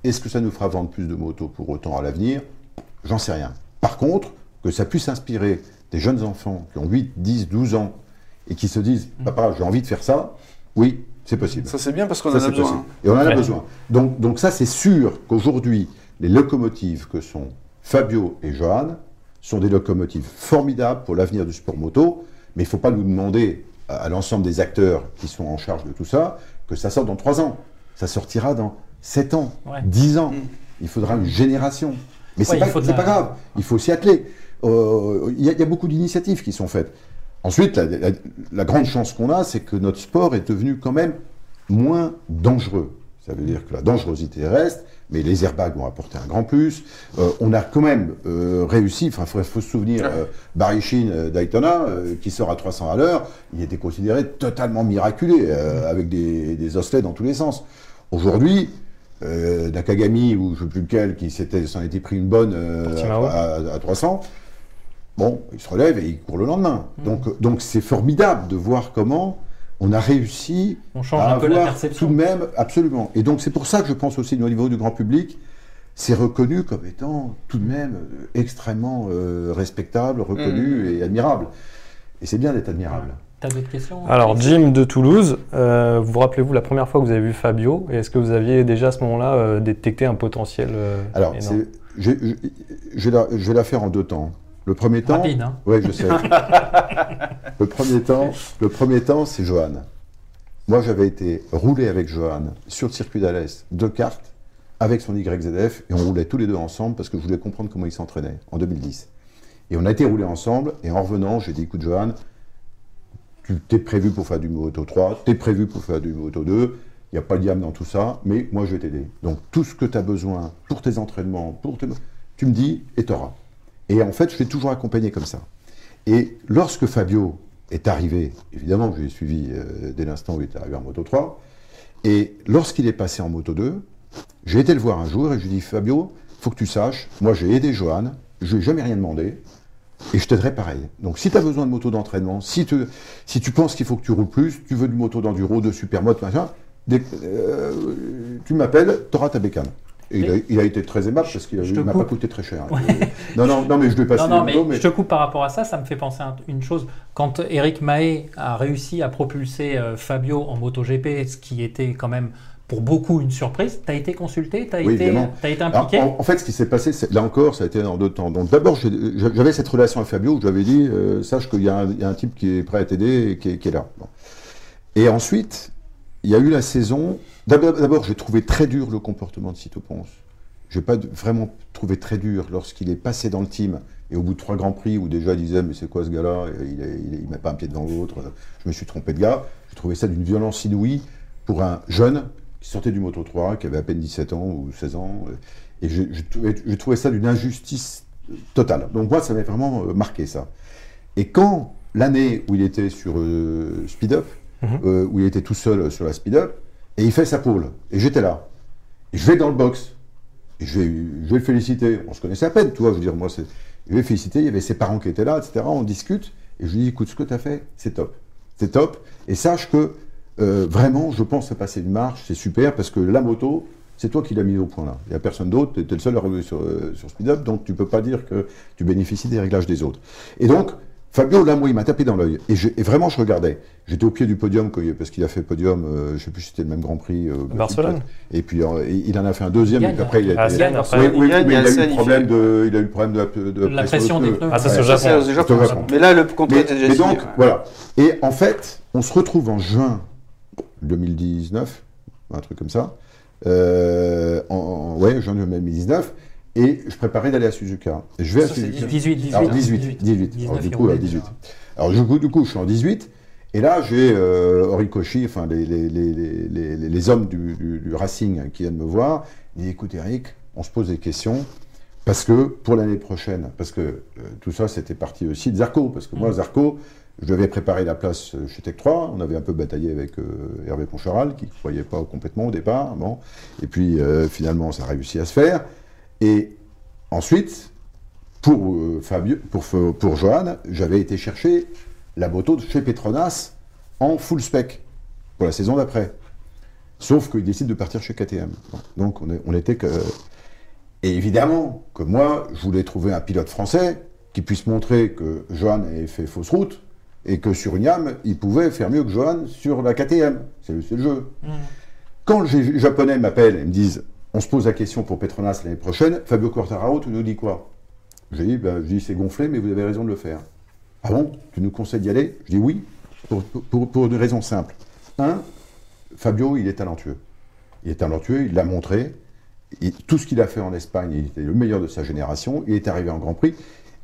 Est-ce que ça nous fera vendre plus de motos pour autant à l'avenir? J'en sais rien. Par contre, que ça puisse inspirer des jeunes enfants qui ont 8, 10, 12 ans et qui se disent Papa, j'ai envie de faire ça, oui, c'est possible. Ça c'est bien parce qu'on en a besoin. possible. Et on en a Ouais. besoin. Donc, donc ça, c'est sûr qu'aujourd'hui, les locomotives que sont Fabio et Johan sont des locomotives formidables pour l'avenir du sport moto, mais il ne faut pas nous demander à, à l'ensemble des acteurs qui sont en charge de tout ça que ça sorte dans 3 ans. Ça sortira dans 7 ans, Ouais. 10 ans. Mm. Il faudra une génération. Mais c'est Ouais, pas, c'est la- pas grave, il faut s'y atteler. Euh, y, il y a beaucoup d'initiatives qui sont faites. Ensuite, la, la- la grande chance qu'on a, c'est que notre sport est devenu quand même moins dangereux. Ça veut dire que la dangerosité reste, mais les airbags vont apporter un grand plus. Euh, on a quand même euh, réussi, enfin, il faut, se souvenir, euh, Barry Sheen euh, Daytona, qui sort à 300 à l'heure, il était considéré totalement miraculé, avec des, des osselets dans tous les sens. Aujourd'hui, Nakagami, ou je ne sais plus lequel, qui s'en était pris une bonne à, à 300, bon, il se relève et il court le lendemain. Donc, donc c'est formidable de voir comment on a réussi On change à un peu la perception. tout de même, absolument. Et donc c'est pour ça que je pense aussi au niveau du grand public, c'est reconnu comme étant tout de même euh, extrêmement euh, respectable, reconnu et admirable. Et c'est bien d'être admirable. T'as d'autres questions Alors, Alex Jim de Toulouse, euh, vous vous rappelez-vous la première fois que vous avez vu Fabio? Et est-ce que vous aviez déjà à ce moment-là euh, détecté un potentiel euh, Alors, énorme? c'est- je, je- je vais la, je vais la faire en deux temps. Le premier temps, Rapide, hein. je sais. le premier temps, le premier temps, c'est Johan. Moi, j'avais été roulé avec Johan sur le circuit d'Alès de cartes avec son YZF et on roulait tous les deux ensemble parce que je voulais comprendre comment il s'entraînait en 2010. Et on a été roulés ensemble et en revenant, j'ai dit écoute Johan, tu t'es prévu pour faire du Moto 3, tu es prévu pour faire du Moto 2, il n'y a pas de diable dans tout ça, mais moi je vais t'aider. Donc tout ce que tu as besoin pour tes entraînements, pour tes... tu me dis et t'auras. Et en fait, je l'ai toujours accompagné comme ça. Et lorsque Fabio est arrivé, évidemment, je l'ai suivi euh, dès l'instant où il est arrivé en Moto 3, et lorsqu'il est passé en Moto 2, j'ai été le voir un jour et je lui ai dit Fabio, faut que tu saches, moi j'ai aidé Johan, je lui ai jamais rien demandé, et je t'aiderai pareil. Donc si tu as besoin de moto d'entraînement, si tu, penses qu'il faut que tu roules plus, tu veux du moto d'enduro, de supermoto, machin, euh, tu m'appelles, tu auras ta bécane. Et il a, il a été très aimable parce qu'il ne m'a pas coûté très cher. non, non, non, mais je lui ai passé Non, non, le mais, je te coupe par rapport à ça, ça me fait penser à une chose. Quand Eric Mahé a réussi à propulser euh, Fabio en MotoGP, ce qui était quand même pour beaucoup une surprise, tu as été consulté, tu as, Oui, été, évidemment. t'as été Alors, impliqué en, en fait, ce qui s'est passé, là encore, ça a été en deux temps. Donc d'abord, j'avais cette relation avec Fabio où je lui avais dit, euh, sache qu'il y, a un- il y a un type qui est prêt à t'aider et qui est, qui est là. Bon. Et ensuite, il y a eu la saison. D'abord, j'ai trouvé très dur le comportement de Cito Ponce. Je n'ai pas vraiment trouvé très dur lorsqu'il est passé dans le team et au bout de trois grands prix où déjà il disait mais c'est quoi ce gars-là? Il est- il est- il met pas un pied devant l'autre. Je me suis trompé de gars. J'ai trouvé ça d'une violence inouïe pour un jeune qui sortait du Moto 3, qui avait à peine 17 ans ou 16 ans. Et j'ai trouvé ça d'une injustice totale. Donc moi, ça m'avait vraiment euh, marqué ça. Et quand l'année où il était sur euh, Speed Up, euh, où il était tout seul sur la Speed Up, et il fait sa pole, et j'étais là, et je vais dans le box, et je vais, le féliciter. On se connaissait à peine, tu vois, je veux dire, moi, je vais le féliciter, il y avait ses parents qui étaient là, etc. On discute, et je lui dis, écoute, ce que tu as fait, c'est top. C'est top, et sache que euh, vraiment, je pense à passer une marche, c'est super, parce que la moto, c'est toi qui l'as mis au point là. Il n'y a personne d'autre, tu es le seul à rouler sur, euh, sur Speed Up, donc tu peux pas dire que tu bénéficies des réglages des autres. Et donc, Fabio, là, moi, il m'a tapé dans l'œil. Et, vraiment, je regardais. J'étais au pied du podium, parce qu'il a fait podium, euh, je sais plus si c'était le même Grand Prix. euh, Barcelone. Et puis, euh, il en a fait un deuxième, et après, il a été... il gagne après. Oui, oui, mais il a il a eu le problème fait- de, il a eu le problème de, de La pression des pneus. Ah, ça, c'est Ouais. au Japon. Mais là, le contrat Mais, était déjà mais donc, ouais. voilà. Et en fait, on se retrouve en juin 2019, un truc comme ça. Euh, en, en- ouais, juin 2019. Et je préparais d'aller à Suzuka. Je vais à Ça, Suzuka. 18, 18. Alors 18, 18. 19, Alors, du coup, à roulait 18. déjà. Alors du coup, du coup, je suis en 18. Et là, j'ai euh, Horikoshi, enfin les, les, les, les, les- les hommes du, du- du Racing qui viennent me voir. Ils disent, écoute Eric, on se pose des questions. Parce que pour l'année prochaine, parce que euh, tout ça, c'était parti aussi de Zarco. Parce que moi, Zarco, je devais préparer la place chez Tech 3. On avait un peu bataillé avec euh, Hervé Poncharal, qui ne croyait pas complètement au départ. Bon. Et puis, euh, finalement, ça a réussi à se faire. Et ensuite, pour, euh, Fabio, pour, F- pour Johan, j'avais été chercher la moto de chez Petronas en full spec pour la saison d'après. Sauf qu'il décide de partir chez KTM. Donc on, est- on était que. Et évidemment que moi, je voulais trouver un pilote français qui puisse montrer que Johan avait fait fausse route et que sur une YAM, il pouvait faire mieux que Johan sur la KTM. C'est le, c'est le jeu. Quand les Japonais m'appellent et me disent on se pose la question pour Petronas l'année prochaine, Fabio Quartararo, tu nous dis quoi? Je dis, ben, je dis c'est gonflé, mais vous avez raison de le faire. Ah bon? Tu nous conseilles d'y aller? Je dis oui, pour, pour, pour une raison simple. Un, Fabio, il est talentueux. Il est talentueux, il l'a montré. Tout ce qu'il a fait en Espagne, il était le meilleur de sa génération. Il est arrivé en Grand Prix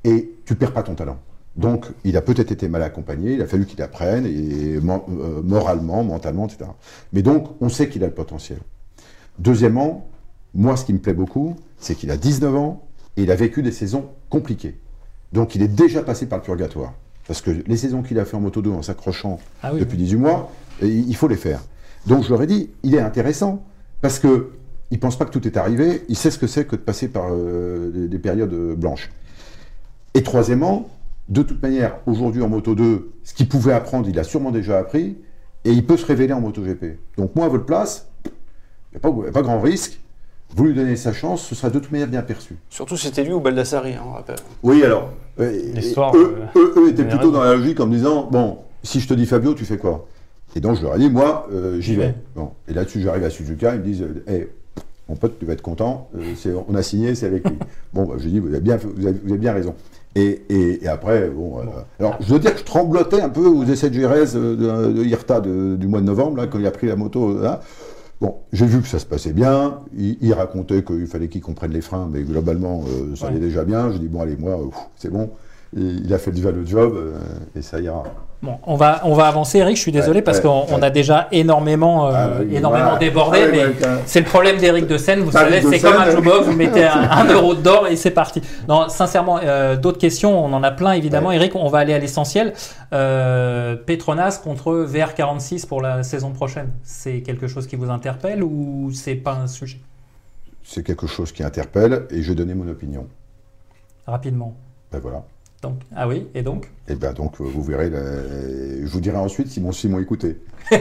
et tu perds pas ton talent. Donc, il a peut-être été mal accompagné, il a fallu qu'il apprenne, et euh, moralement, mentalement, etc. Mais donc, on sait qu'il a le potentiel. Deuxièmement, moi, ce qui me plaît beaucoup, c'est qu'il a 19 ans et il a vécu des saisons compliquées. Donc, il est déjà passé par le purgatoire. Parce que les saisons qu'il a fait en moto 2 en s'accrochant Ah oui, depuis 18 mois, il faut les faire. Donc, je leur ai dit, il est intéressant parce que il pense pas que tout est arrivé, il sait ce que c'est que de passer par euh, des, des périodes euh, blanches. Et troisièmement, de toute manière, aujourd'hui en Moto 2, ce qu'il pouvait apprendre, il a sûrement déjà appris, et il peut se révéler en MotoGP. Donc moi, à votre place, il n'y a pas grand risque. Vous lui donnez sa chance, ce sera de toute manière bien perçu. Surtout c'était lui ou Baldassari, hein, on rappelle. Oui, alors. euh, L'histoire, Eux, euh, eux- eux étaient plutôt dans la logique en me disant bon, si je te dis Fabio, tu fais quoi? Et donc je leur ai dit moi, euh, j'y vais. Bon. Et là-dessus, j'arrive à Suzuka, ils me disent hé, mon pote, tu vas être content, euh, on a signé, c'est avec lui. bon, bah, je dis vous avez bien, vous avez, vous avez bien raison. Et, et- et après, bon. euh, alors, je dois dire que je tremblotais un peu aux essais de Jerez de, de IRTA de- du mois de novembre, là, quand il a pris la moto. Là. Bon, j'ai vu que ça se passait bien. Il, il racontait qu'il fallait qu'il comprenne les freins, mais globalement, euh, ça allait déjà bien. Je dis, bon, allez, moi, euh, c'est bon. Il a fait déjà le job, euh, et ça ira. Bon, on va, on va avancer, Eric. Je suis désolé Ouais, parce ouais, qu'on ouais. a déjà énormément, euh, Ah, énormément voilà. débordé. Ah, mais c'est le problème d'Eric de Seine. Vous savez, c'est comme un jukebox. Vous mettez un, un euro dedans et c'est parti. Non, sincèrement, euh, d'autres questions. On en a plein, évidemment. Eric, on va aller à l'essentiel. Euh, Petronas contre VR46 pour la saison prochaine. C'est quelque chose qui vous interpelle ou c'est pas un sujet? C'est quelque chose qui interpelle, et je vais donner mon opinion. Rapidement. Ben voilà. Donc, ah oui, et donc Et ben donc, euh, vous verrez, la- je vous dirai ensuite si mon s'ils m'ont écouté.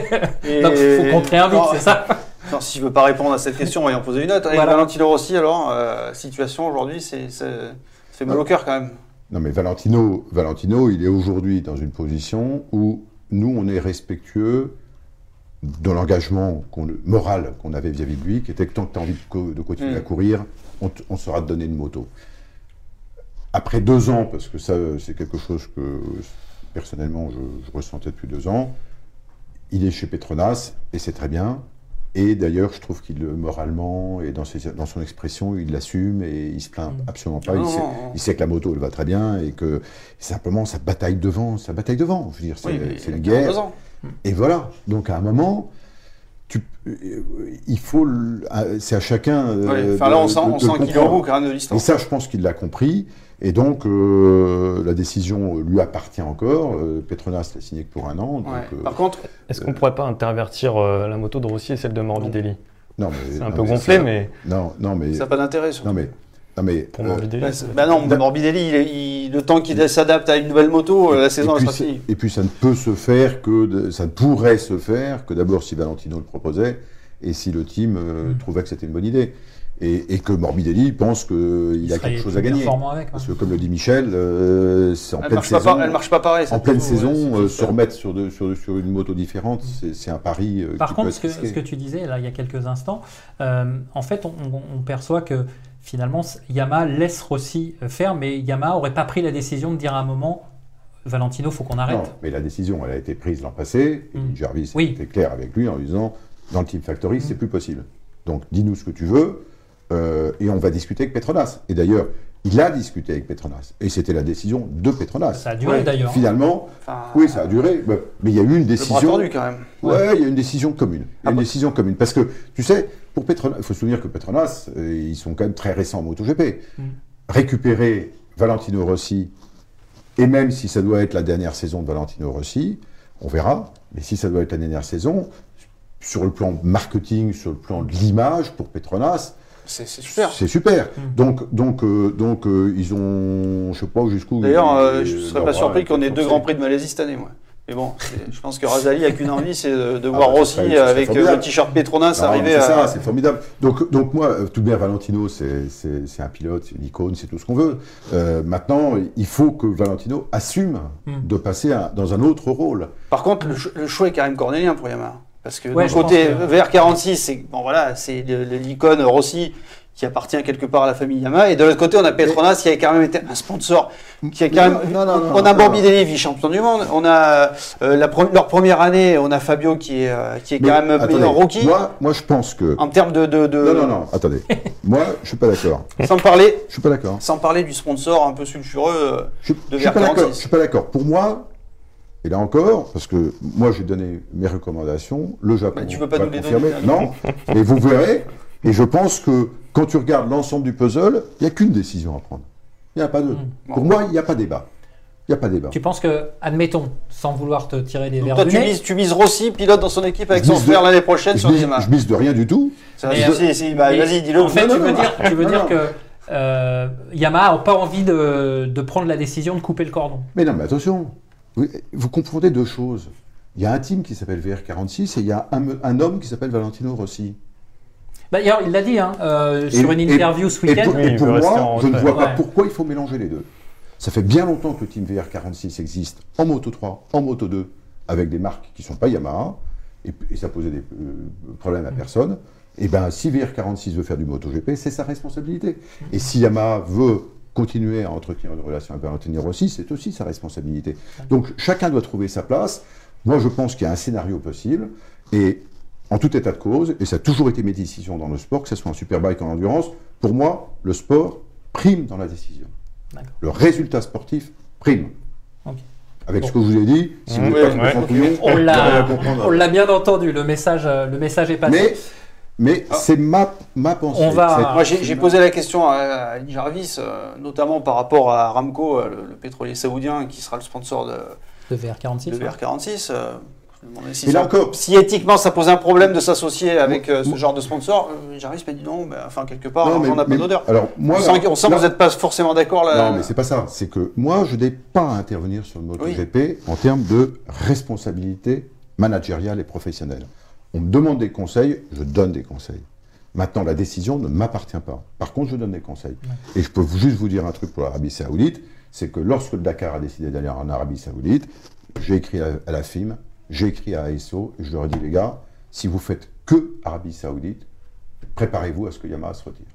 Et- Donc, faut qu'on te réinvite, c'est ça non, si je veux pas répondre à cette question, on va y en poser une autre. Et. Valentino Rossi, alors, euh, situation aujourd'hui, c'est, c'est- ça fait mal au cœur quand même. Non, mais Valentino, Valentino, il est aujourd'hui dans une position où nous, on est respectueux de l'engagement qu'on- moral qu'on avait vis-à-vis de lui, qui était que tant que tu as envie de, co- de continuer Mm. à courir, on, on saura te donner une moto. Après deux ans, parce que ça, c'est quelque chose que personnellement, je, je ressentais depuis deux ans, il est chez Petronas, et c'est très bien. Et d'ailleurs, je trouve qu'il, moralement, et dans, ses- dans son expression, il l'assume et il se plaint absolument pas. Il, sait, il que la moto, elle va très bien et que simplement, ça bataille devant, ça bataille devant. Je veux dire, c'est Oui, mais c'est il a une 42 guerre. Et voilà. Donc, à un moment, tu, euh, il faut, c'est à chacun. euh, Ouais, Enfin, là, on de- sent, de- on de sent le qu'il est au comprendre. bout quand même de Et ça, je pense qu'il l'a compris. Et donc, euh, la décision lui appartient encore. Petronas l'a signé que pour un an. donc, Ouais. euh, Par contre, Est-ce qu'on pourrait pas intervertir euh, la moto de Rossi et celle de Morbidelli? Non, mais, C'est un non, peu mais gonflé, ça- mais Non, non, mais. ça n'a pas d'intérêt. surtout. Non, mais. Non, mais pour euh, Morbidelli. Bah, c'est- bah non, Morbidelli, il est- il- le temps qu'il s'adapte à une nouvelle moto, la saison et, elle puis, sera finie. et puis ça ne peut se faire que de- ça ne pourrait se faire que d'abord si Valentino le proposait et si le team euh, Mm. trouvait que c'était une bonne idée et, et que Morbidelli pense qu'il a quelque chose à gagner performant avec, ouais. parce que comme le dit Michel euh, c'est en Elle pleine marche, pas, saison elle marche pas pareil. en pleine ouais, saison euh, se remettre sur, de- sur, sur une moto différente c'est c'est un pari euh, Par qui contre, peut ce que, risqué. ce que tu disais là il y a quelques instants, euh, en fait, on, on- on perçoit que finalement Yamaha laisse Rossi faire, mais Yamaha aurait pas pris la décision de dire à un moment Valentino, faut qu'on arrête. Non, mais la décision, elle a été prise l'an passé. Et Mm. Jarvis Oui. était clair avec lui en lui disant dans le Team Factory, Mm. c'est plus possible. Donc, dis-nous ce que tu veux euh, et on va discuter avec Petronas. Et d'ailleurs, il a discuté avec Petronas. Et c'était la décision de Petronas. Ça a duré Ouais, d'ailleurs. Finalement, Enfin, oui, ça a duré. Mais mais il y a eu une Le bras décision. tordu quand même. Ouais, il y a une décision commune. Ah une décision commune. Parce que, tu sais, pour Petronas, il faut se souvenir que Petronas, euh, ils sont quand même très récents en MotoGP. Mm. Récupérer Valentino Rossi, et même si ça doit être la dernière saison de Valentino Rossi, on verra, mais si ça doit être la dernière saison, sur le plan marketing, sur le plan de l'image pour Petronas, C'est super. c'est super. Mm. Donc, donc, euh, donc euh, ils ont, je sais pas jusqu'où. D'ailleurs, euh, je leur serais pas surpris qu'on ait deux grands prix de Malaisie cette année, moi. Mais bon, c'est- je pense que Razali a qu'une envie, c'est de, de Ah voir bah, Rossi avec euh, formidable. le t-shirt Petronas arriver c'est à. ça, c'est formidable. Donc, donc moi, euh, tout bien, Valentino, c'est c'est- c'est un pilote, c'est une icône, c'est tout ce qu'on veut. Euh, maintenant, il faut que Valentino assume Mm. de passer à- dans un autre rôle. Par contre, le, cho- le choix est quand même cornélien pour Yamaha. Parce que Ouais, côté, que- VR46, c'est bon, voilà, c'est l'icône Rossi qui appartient quelque part à la famille Yamaha. Et de l'autre côté, on a Petronas qui a quand même été un sponsor. Qui a quand Non, même, non, non, non, on a. Morbidelli, vice-champion du monde. On a euh, la leur première année, on a Fabio qui est, euh, qui est Mais quand même attendez, un rookie. Moi, moi, je pense que. En termes de, de, de- Non, non, non, attendez. moi, je suis pas d'accord. Sans parler, Je suis pas d'accord. sans parler du sponsor un peu sulfureux. euh, Je, De je suis pas VR46. d'accord. Je suis pas d'accord. Pour moi, et là encore, parce que moi, j'ai donné mes recommandations. Le Japon Bah, tu veux pas va nous les donner, Non. Et vous verrez. Et je pense que quand tu regardes l'ensemble du puzzle, il n'y a qu'une décision à prendre. Il n'y a pas deux. Mm. Pour moi, il n'y a pas débat. Il n'y a pas débat. Tu penses que, admettons, sans vouloir te tirer les verres toi, du tu nez, mises, tu mises Rossi, pilote dans son équipe avec son de- frère l'année prochaine Je sur mise, Yamaha. je mise de rien du tout. Si, euh, bah, vas-y, dis-le. En fait, Non, tu non, veux non. dire, tu veux Non, dire non. que euh, Yamaha n'a pas envie de, de prendre la décision de couper le cordon. Mais non, mais attention. Vous, vous confondez deux choses. Il y a un team qui s'appelle VR46 et il y a un, un homme qui s'appelle Valentino Rossi. D'ailleurs, il l'a dit hein, euh, sur Et- une et- interview ce Et week-end. pour, et pour veut rester moi, je ne vois pas Ouais. pourquoi il faut mélanger les deux. Ça fait bien longtemps que le Team VR46 existe en Moto 3, en Moto 2, avec des marques qui ne sont pas Yamaha, et, et ça posait des euh, problèmes à personne. Et bien, si VR46 veut faire du MotoGP, c'est sa responsabilité. Et si Yamaha veut continuer à entretenir une relation avec Valentini Rossi, c'est aussi sa responsabilité. Donc chacun doit trouver sa place. Moi, je pense qu'il y a un scénario possible. Et en tout état de cause, et ça a toujours été mes décisions dans le sport, que ce soit en superbike ou en endurance, pour moi, le sport prime dans la décision. Le résultat sportif prime. Avec ce que je vous ai dit, si vous Mmh, n'êtes pas ouais, complètement ouais. couillon, On l'a, comprendre. on l'a bien entendu. Le message, euh, le message est passé. Mais, mais c'est ma, ma pensée. On va- Moi, j'ai posé la question à, à Jarvis, euh, notamment par rapport à Aramco, euh, le, le pétrolier saoudien, qui sera le sponsor de, de VR46. de ouais. VR46. euh, je me demandais si, Mais là ça- encore- si éthiquement ça pose un problème de s'associer avec euh, ce genre de sponsor. Euh, Jarvis m'a dit non, mais enfin quelque part, Non, mais- l'argent n'a pas d'odeur. Alors, moi, on là- sent, on sent que vous n'êtes pas forcément d'accord là. Non, mais c'est pas ça. C'est que moi, je n'ai pas à intervenir sur le MotoGP en termes de responsabilité managériale et professionnelle. On me demande des conseils, je donne des conseils. Maintenant, la décision ne m'appartient pas. Par contre, je donne des conseils. Et je peux juste vous dire un truc pour l'Arabie Saoudite, c'est que lorsque le Dakar a décidé d'aller en Arabie Saoudite, j'ai écrit à la FIM, j'ai écrit à ASO, et je leur ai dit, les gars, si vous faites que Arabie Saoudite, préparez-vous à ce que Yamaha se retire.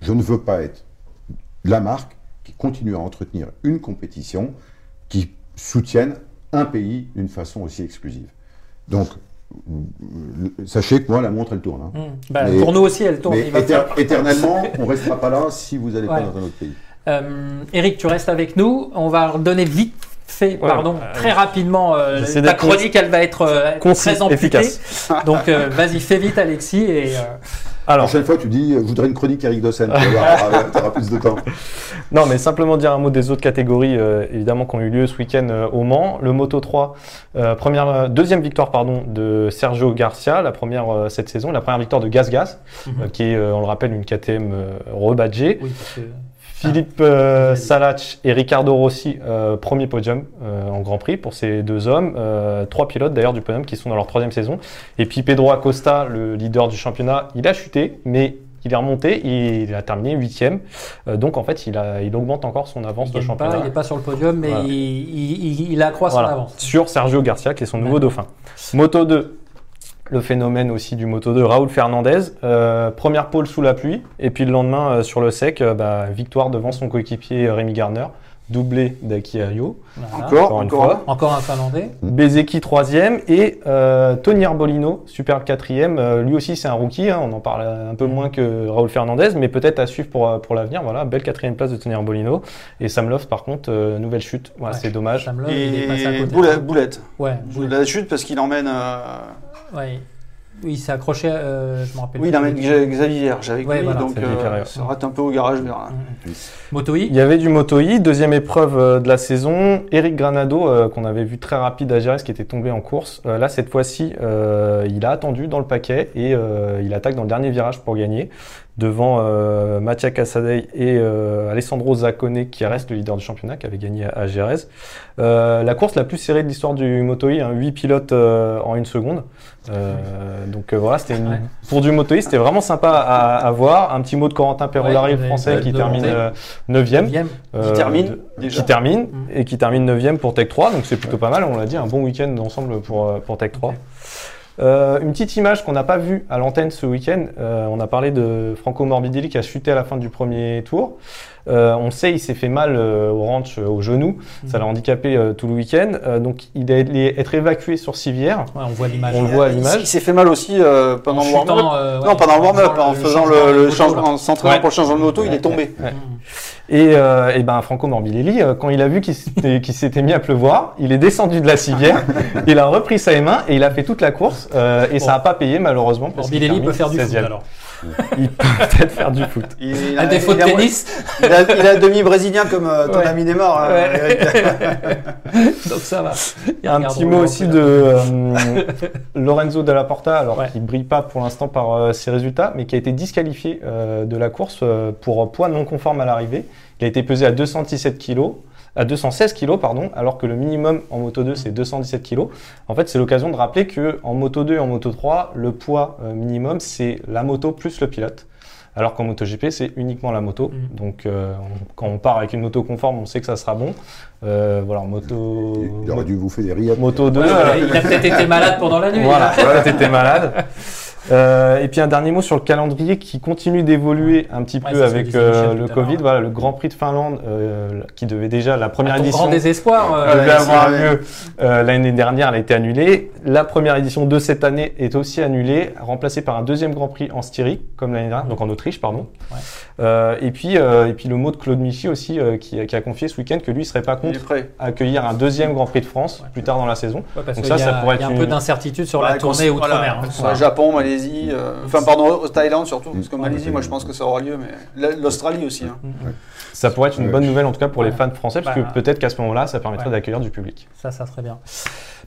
Je ne veux pas être la marque qui continue à entretenir une compétition qui soutienne un pays d'une façon aussi exclusive. Donc, sachez que moi, la montre, elle tourne. hein. Mmh. Bah, Mais- pour nous aussi, elle tourne. Mais éter- éternellement, on ne restera pas là si vous n'allez Ouais. pas dans un autre pays. Euh, Eric, tu restes avec nous. On va redonner vite fait, Ouais, pardon, euh, très rapidement. euh, ta chronique, elle va être euh, concis, très efficace. Donc, euh, vas-y, fais vite, Alexis. Et, euh, La Alors, prochaine fois, tu dis, je voudrais une chronique Eric Dossen. Tu auras plus de temps. Non, mais simplement dire un mot des autres catégories, euh, évidemment, qui ont eu lieu ce week-end euh, au Mans. Le Moto 3, euh, première, euh, deuxième victoire pardon, de Sergio Garcia, la première euh, cette saison, la première victoire de Gas Gas, Mhm. euh, qui est, euh, on le rappelle, une KTM euh, rebadgée. oui, parce que- Philippe euh, Salach et Ricardo Rossi, euh, premier podium euh, en Grand Prix pour ces deux hommes. Euh, trois pilotes d'ailleurs du podium qui sont dans leur troisième saison. Et puis Pedro Acosta, le leader du championnat, il a chuté, mais il est remonté, il a terminé huitième. Euh, donc en fait, il, a, il augmente encore son avance il de championnat. pas, il n'est pas sur le podium, mais Voilà. il, il, il- accroît son Voilà, avance. sur Sergio Garcia, qui est son nouveau dauphin. Moto 2, le phénomène aussi du Moto 2, Raoul Fernandez. Euh, première pole sous la pluie, et puis le lendemain, euh, sur le sec, euh, bah, victoire devant son coéquipier Rémi Garner, doublé d'Aki Ayo. Voilà. Encore, Encore une encore. fois. Encore un Finlandais. Bezeki troisième et euh, Tony Arbolino, superbe quatrième. Euh, lui aussi c'est un rookie, hein, on en parle un peu moins que Raoul Fernandez, mais peut-être à suivre pour, pour l'avenir. Voilà, belle quatrième place de Tony Arbolino. Et Sam Love par contre, euh, nouvelle chute. Voilà, Ouais, c'est dommage. Sam Love, il est passé à côté. boulette, boulette. Ouais, Boulette la chute parce qu'il emmène. Ouais. Oui, il s'est accroché, euh, je me rappelle. Oui, emmène Xa- Xavier Vierge avec Ouais, lui, voilà. donc Xavier euh, ça rate un peu au garage vers. Moto I. Il y avait du Moto E, deuxième épreuve euh, de la saison. Eric Granado, euh, qu'on avait vu très rapide à Gérès, qui était tombé en course. Euh, là, cette fois-ci, euh, il a attendu dans le paquet et euh, il attaque dans le dernier virage pour gagner devant euh, Mattia Cassadei et euh, Alessandro Zaccone, qui reste le leader du championnat, qui avait gagné à, à. Euh, la course la plus serrée de l'histoire du Moto E, hein, 8 pilotes euh, en une seconde. Euh, donc euh, voilà, c'était une... Ouais. pour du Moto E, c'était vraiment sympa à, à voir. Un petit mot de Corentin Perolari, Ouais, le français, qui termine remonter. euh, 9e. Neuvième. Euh, termine, de- qui termine Mm. et qui termine 9 pour Tech 3 donc c'est plutôt pas mal on l'a dit un bon week-end ensemble pour, pour Tech 3 Ok. Euh, une petite image qu'on n'a pas vue à l'antenne ce week-end euh, on a parlé de Franco Morbidelli qui a chuté à la fin du premier tour Euh, on sait il s'est fait mal euh, au ranch euh, au genou ça l'a handicapé euh, tout le week-end Euh, donc il est allé être évacué sur civière Ouais, on voit l'image. On le voit à Il- l'image. Il s'est fait mal aussi euh, pendant En le warm-up. euh, ouais, non, pendant le warm-up, en faisant le, en s'entraînant Ouais. pour le changement de moto, il est tombé. ouais. Et, euh, et ben Franco Morbidelli, euh, quand il a vu qu'il s'était qu'il s'était mis à pleuvoir, il est descendu de la civière, il a repris sa main et il a fait toute la course. euh, et ça n'a pas payé malheureusement. parce qu'il Morbidelli peut faire du foot 16e. alors. Il peut peut-être faire du foot. Il, il Un défaut de il a- tennis, Il a, il a demi-brésilien comme euh, ton Ouais. ami Neymar. Ouais. Eric. donc ça va. Ils Un petit mot aussi de euh, Lorenzo Della Porta, alors Ouais. qui brille pas pour l'instant par euh, ses résultats, mais qui a été disqualifié euh, de la course euh, pour poids non conforme à l'arrivée. Il a été pesé à 217 kg, à 216 kg pardon, alors que le minimum en moto 2 c'est 217 kg. En fait, c'est l'occasion de rappeler que en moto 2 et en moto 3, le poids euh, minimum c'est la moto plus le pilote. Alors qu'en MotoGP, c'est uniquement la moto. Mhm. Donc, euh, on- quand on part avec une moto conforme, on sait que ça sera bon. Euh, voilà, moto, Il aurait dû vous faire des rillettes. moto 2. Ouais, euh, ouais, il a peut-être été malade pendant la nuit. voilà, là. t'étais malade. Euh, et puis un dernier mot sur le calendrier qui continue d'évoluer un petit Ouais, peu avec euh, le Covid. l'heure. Voilà, le Grand Prix de Finlande euh, qui devait déjà la première édition grand désespoir. euh, devait avoir lieu euh, l'année dernière, elle a été annulée. La première édition de cette année est aussi annulée, remplacée par un deuxième Grand Prix en Styrie, comme l'année dernière, donc en Autriche, pardon. Ouais. Euh, et puis euh, et puis le mot de Claude Michy aussi, euh, qui, qui a confié ce week-end que lui serait pas Il contre prêt. accueillir un deuxième Grand Prix de France plus tard dans la saison. Ouais, parce Donc ça, y a, ça pourrait il y a être un peu d'incertitude sur Bah, la tournée outre-mer. voilà, hein. Japon, Malaisie, euh, enfin pardon, au Thaïlande surtout, parce que Mm. Malaisie, moi je pense que ça aura lieu, mais la- l'Australie aussi. hein. Ça pourrait être une bonne nouvelle en tout cas pour les fans français, parce Bah, que peut-être qu'à ce moment-là, ça permettrait ouais. d'accueillir du public. Ça, ça serait bien.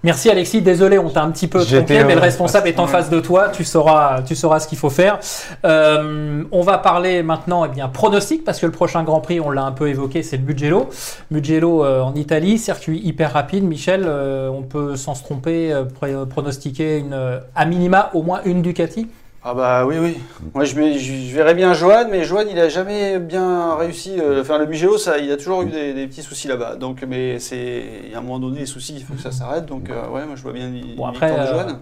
Merci Alexis. Désolé, on t'a un petit peu trompé, mais le responsable est en face de toi. Tu sauras, tu sauras ce qu'il faut faire. Euh, on va parler maintenant, eh bien, pronostic, parce que le prochain Grand Prix, on l'a un peu évoqué, c'est le Mugello. Mugello euh, en Italie, circuit hyper rapide. Michel, euh, on peut sans se tromper euh, pronostiquer une, à minima au moins une Ducati? Ah bah oui, oui. Moi je, verrais bien Johan, mais Johan il a jamais bien réussi. Enfin le Mugello, ça, il a toujours eu des, des petits soucis là-bas. Donc, mais c'est, il y a un moment donné, les soucis, il faut que ça s'arrête. Donc ouais, moi je vois bien Bon, après, de Johan.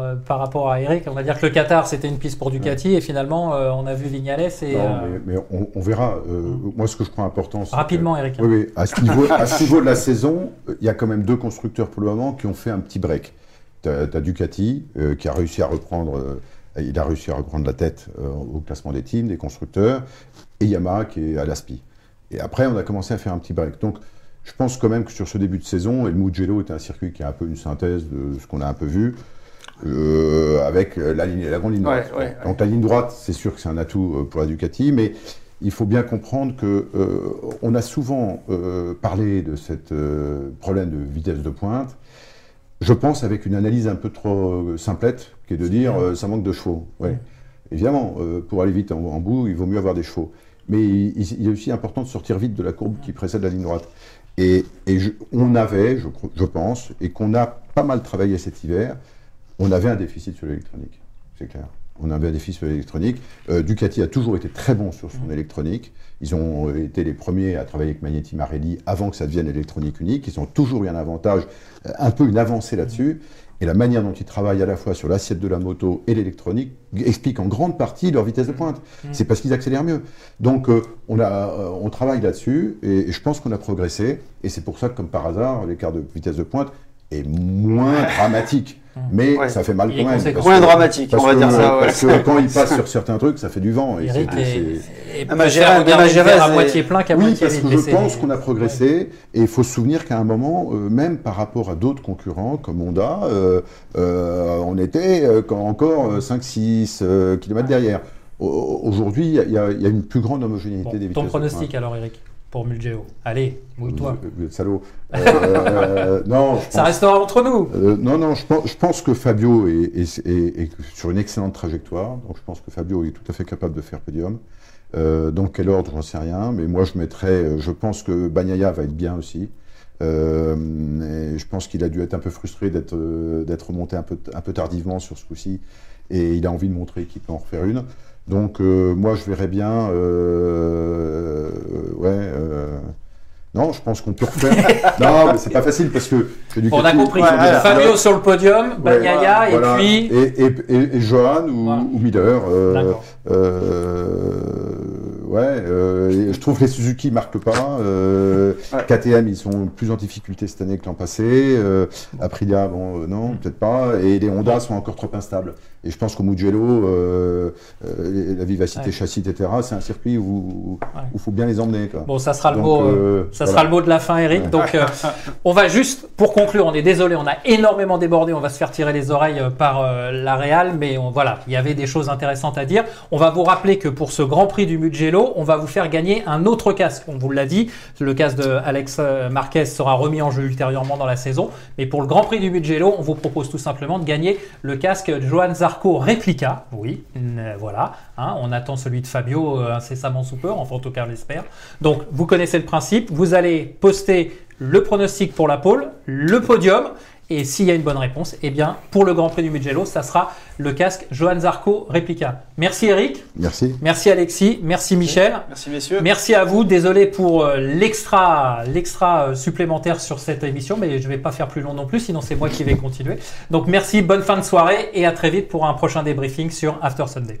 Euh, par rapport à Eric, on va dire que le Qatar c'était une piste pour Ducati et finalement euh, on a vu Vignales et Non, euh, mais, mais on, on verra. Euh, Moi, ce que je crois important, que- rapidement Eric. Oui, oui. À ce niveau, à ce niveau de la saison, il y a quand même deux constructeurs pour le moment qui ont fait un petit break. Tu as, Ducati qui a réussi à reprendre, il a réussi à reprendre la tête au classement des teams, des constructeurs, et Yamaha qui est à l'ASPI. Et après, on a commencé à faire un petit break. Donc, je pense quand même que sur ce début de saison, et le Mugello est un circuit qui est un peu une synthèse de ce qu'on a un peu vu. Euh, avec la, ligne, la grande ligne droite. ouais, ouais. Donc la ligne droite, c'est sûr que c'est un atout euh, pour la Ducati, mais il faut bien comprendre que euh, on a souvent euh, parlé de ce problème de vitesse de pointe. Je pense avec une analyse un peu trop simplette, qui est de dire ça manque de chevaux. Ouais. Évidemment, pour aller vite en, en bout, il vaut mieux avoir des chevaux. Mais il, il est aussi important de sortir vite de la courbe qui précède la ligne droite. Et, et je- on avait, je pense, et qu'on a pas mal travaillé cet hiver, on avait un déficit sur l'électronique, c'est clair. On avait un déficit sur l'électronique. Euh, Ducati a toujours été très bon sur son électronique. Ils ont euh, été les premiers à travailler avec Magneti Marelli avant que ça devienne électronique unique. Ils ont toujours eu un avantage, euh, un peu une avancée là-dessus. Et la manière dont ils travaillent à la fois sur l'assiette de la moto et l'électronique explique en grande partie leur vitesse de pointe. C'est parce qu'ils accélèrent mieux. Donc euh, on, a, euh, on travaille là-dessus et, et je pense qu'on a progressé. Et c'est pour ça que, comme par hasard, l'écart de vitesse de pointe est moins dramatique. Mais Ouais. ça fait mal quand même. Moins que- dramatique, on va que- dire ça, ouais. Parce que quand il passe sur certains trucs, ça fait du vent. Et Eric est, Ah, à moitié plein qu'à Oui, moitié parce que mais je pense qu'on a progressé et il faut se souvenir qu'à un moment, euh, même par rapport à d'autres concurrents comme Honda, euh, euh, on était quand- encore 5-6 km derrière. Au- Aujourd'hui, il y, a- y une plus grande homogénéité Bon, des vitesses. ton pronostic alors Eric? Pour Mugello. Allez, mouille-toi. Vous- vous êtes salaud. Euh, non, je Ça restera entre nous. euh, non, non, je pense, je pense que Fabio est, est- est- est sur une excellente trajectoire. Donc, je pense que Fabio est tout à fait capable de faire podium. Euh, dans quel ordre, j'en sais rien. Mais moi, je mettrais. euh, Je pense que Bagnaia va être bien aussi. Euh, et je pense qu'il a dû être un peu frustré d'être euh, d'être remonté un peu, un peu tardivement sur ce coup-ci. Et il a envie de montrer qu'il peut en refaire une. Donc, euh, moi, je verrais bien. euh, ouais. euh, non, je pense qu'on peut refaire. non, mais c'est pas facile parce que. on a compris. ont des- Fabio sur le podium, Bagnaia et voilà. puis. Et, et, et- et Johan ou, Voilà. ou Miller. D'accord. ouais, euh, et je trouve que les Suzuki marquent pas. Euh, Ouais. KTM, ils sont plus en difficulté cette année que l'an passé. Euh, Aprilia, bon, euh, non, peut-être pas. Et les Honda sont encore trop instables. Et je pense qu'au Mugello, euh, euh, la vivacité Ouais. châssis, etc., c'est un circuit où il Ouais. faut bien les emmener. Quoi. Bon, ça sera le Donc, mot. euh, Ça voilà. sera le mot de la fin, Eric. Ouais. Donc, on va juste, pour conclure, on est désolé, on a énormément débordé, on va se faire tirer les oreilles par la Real, mais on, voilà, il y avait des choses intéressantes à dire. On va vous rappeler que pour ce Grand Prix du Mugello, on va vous faire gagner un autre casque. On vous l'a dit, le casque de Alex Marquez sera remis en jeu ultérieurement dans la saison. Mais pour le Grand Prix du Mugello, on vous propose tout simplement de gagner le casque Johan Zarco Replica. Oui, euh, voilà. hein, on attend celui de Fabio euh, incessamment sous peu, enfin en tout cas l'espère. Donc vous connaissez le principe, vous allez poster le pronostic pour la pole, le podium, Et s'il y a une bonne réponse, eh bien, pour le Grand Prix du Mugello, ça sera le casque Johan Zarco Replica. Merci Eric. Merci. Merci Alexis. Merci Michel. Merci messieurs. Merci à vous. Désolé pour euh, l'extra, l'extra euh, supplémentaire sur cette émission, mais je vais pas faire plus long non plus, sinon c'est moi qui vais continuer. Donc merci, bonne fin de soirée et à très vite pour un prochain débriefing sur After Sunday.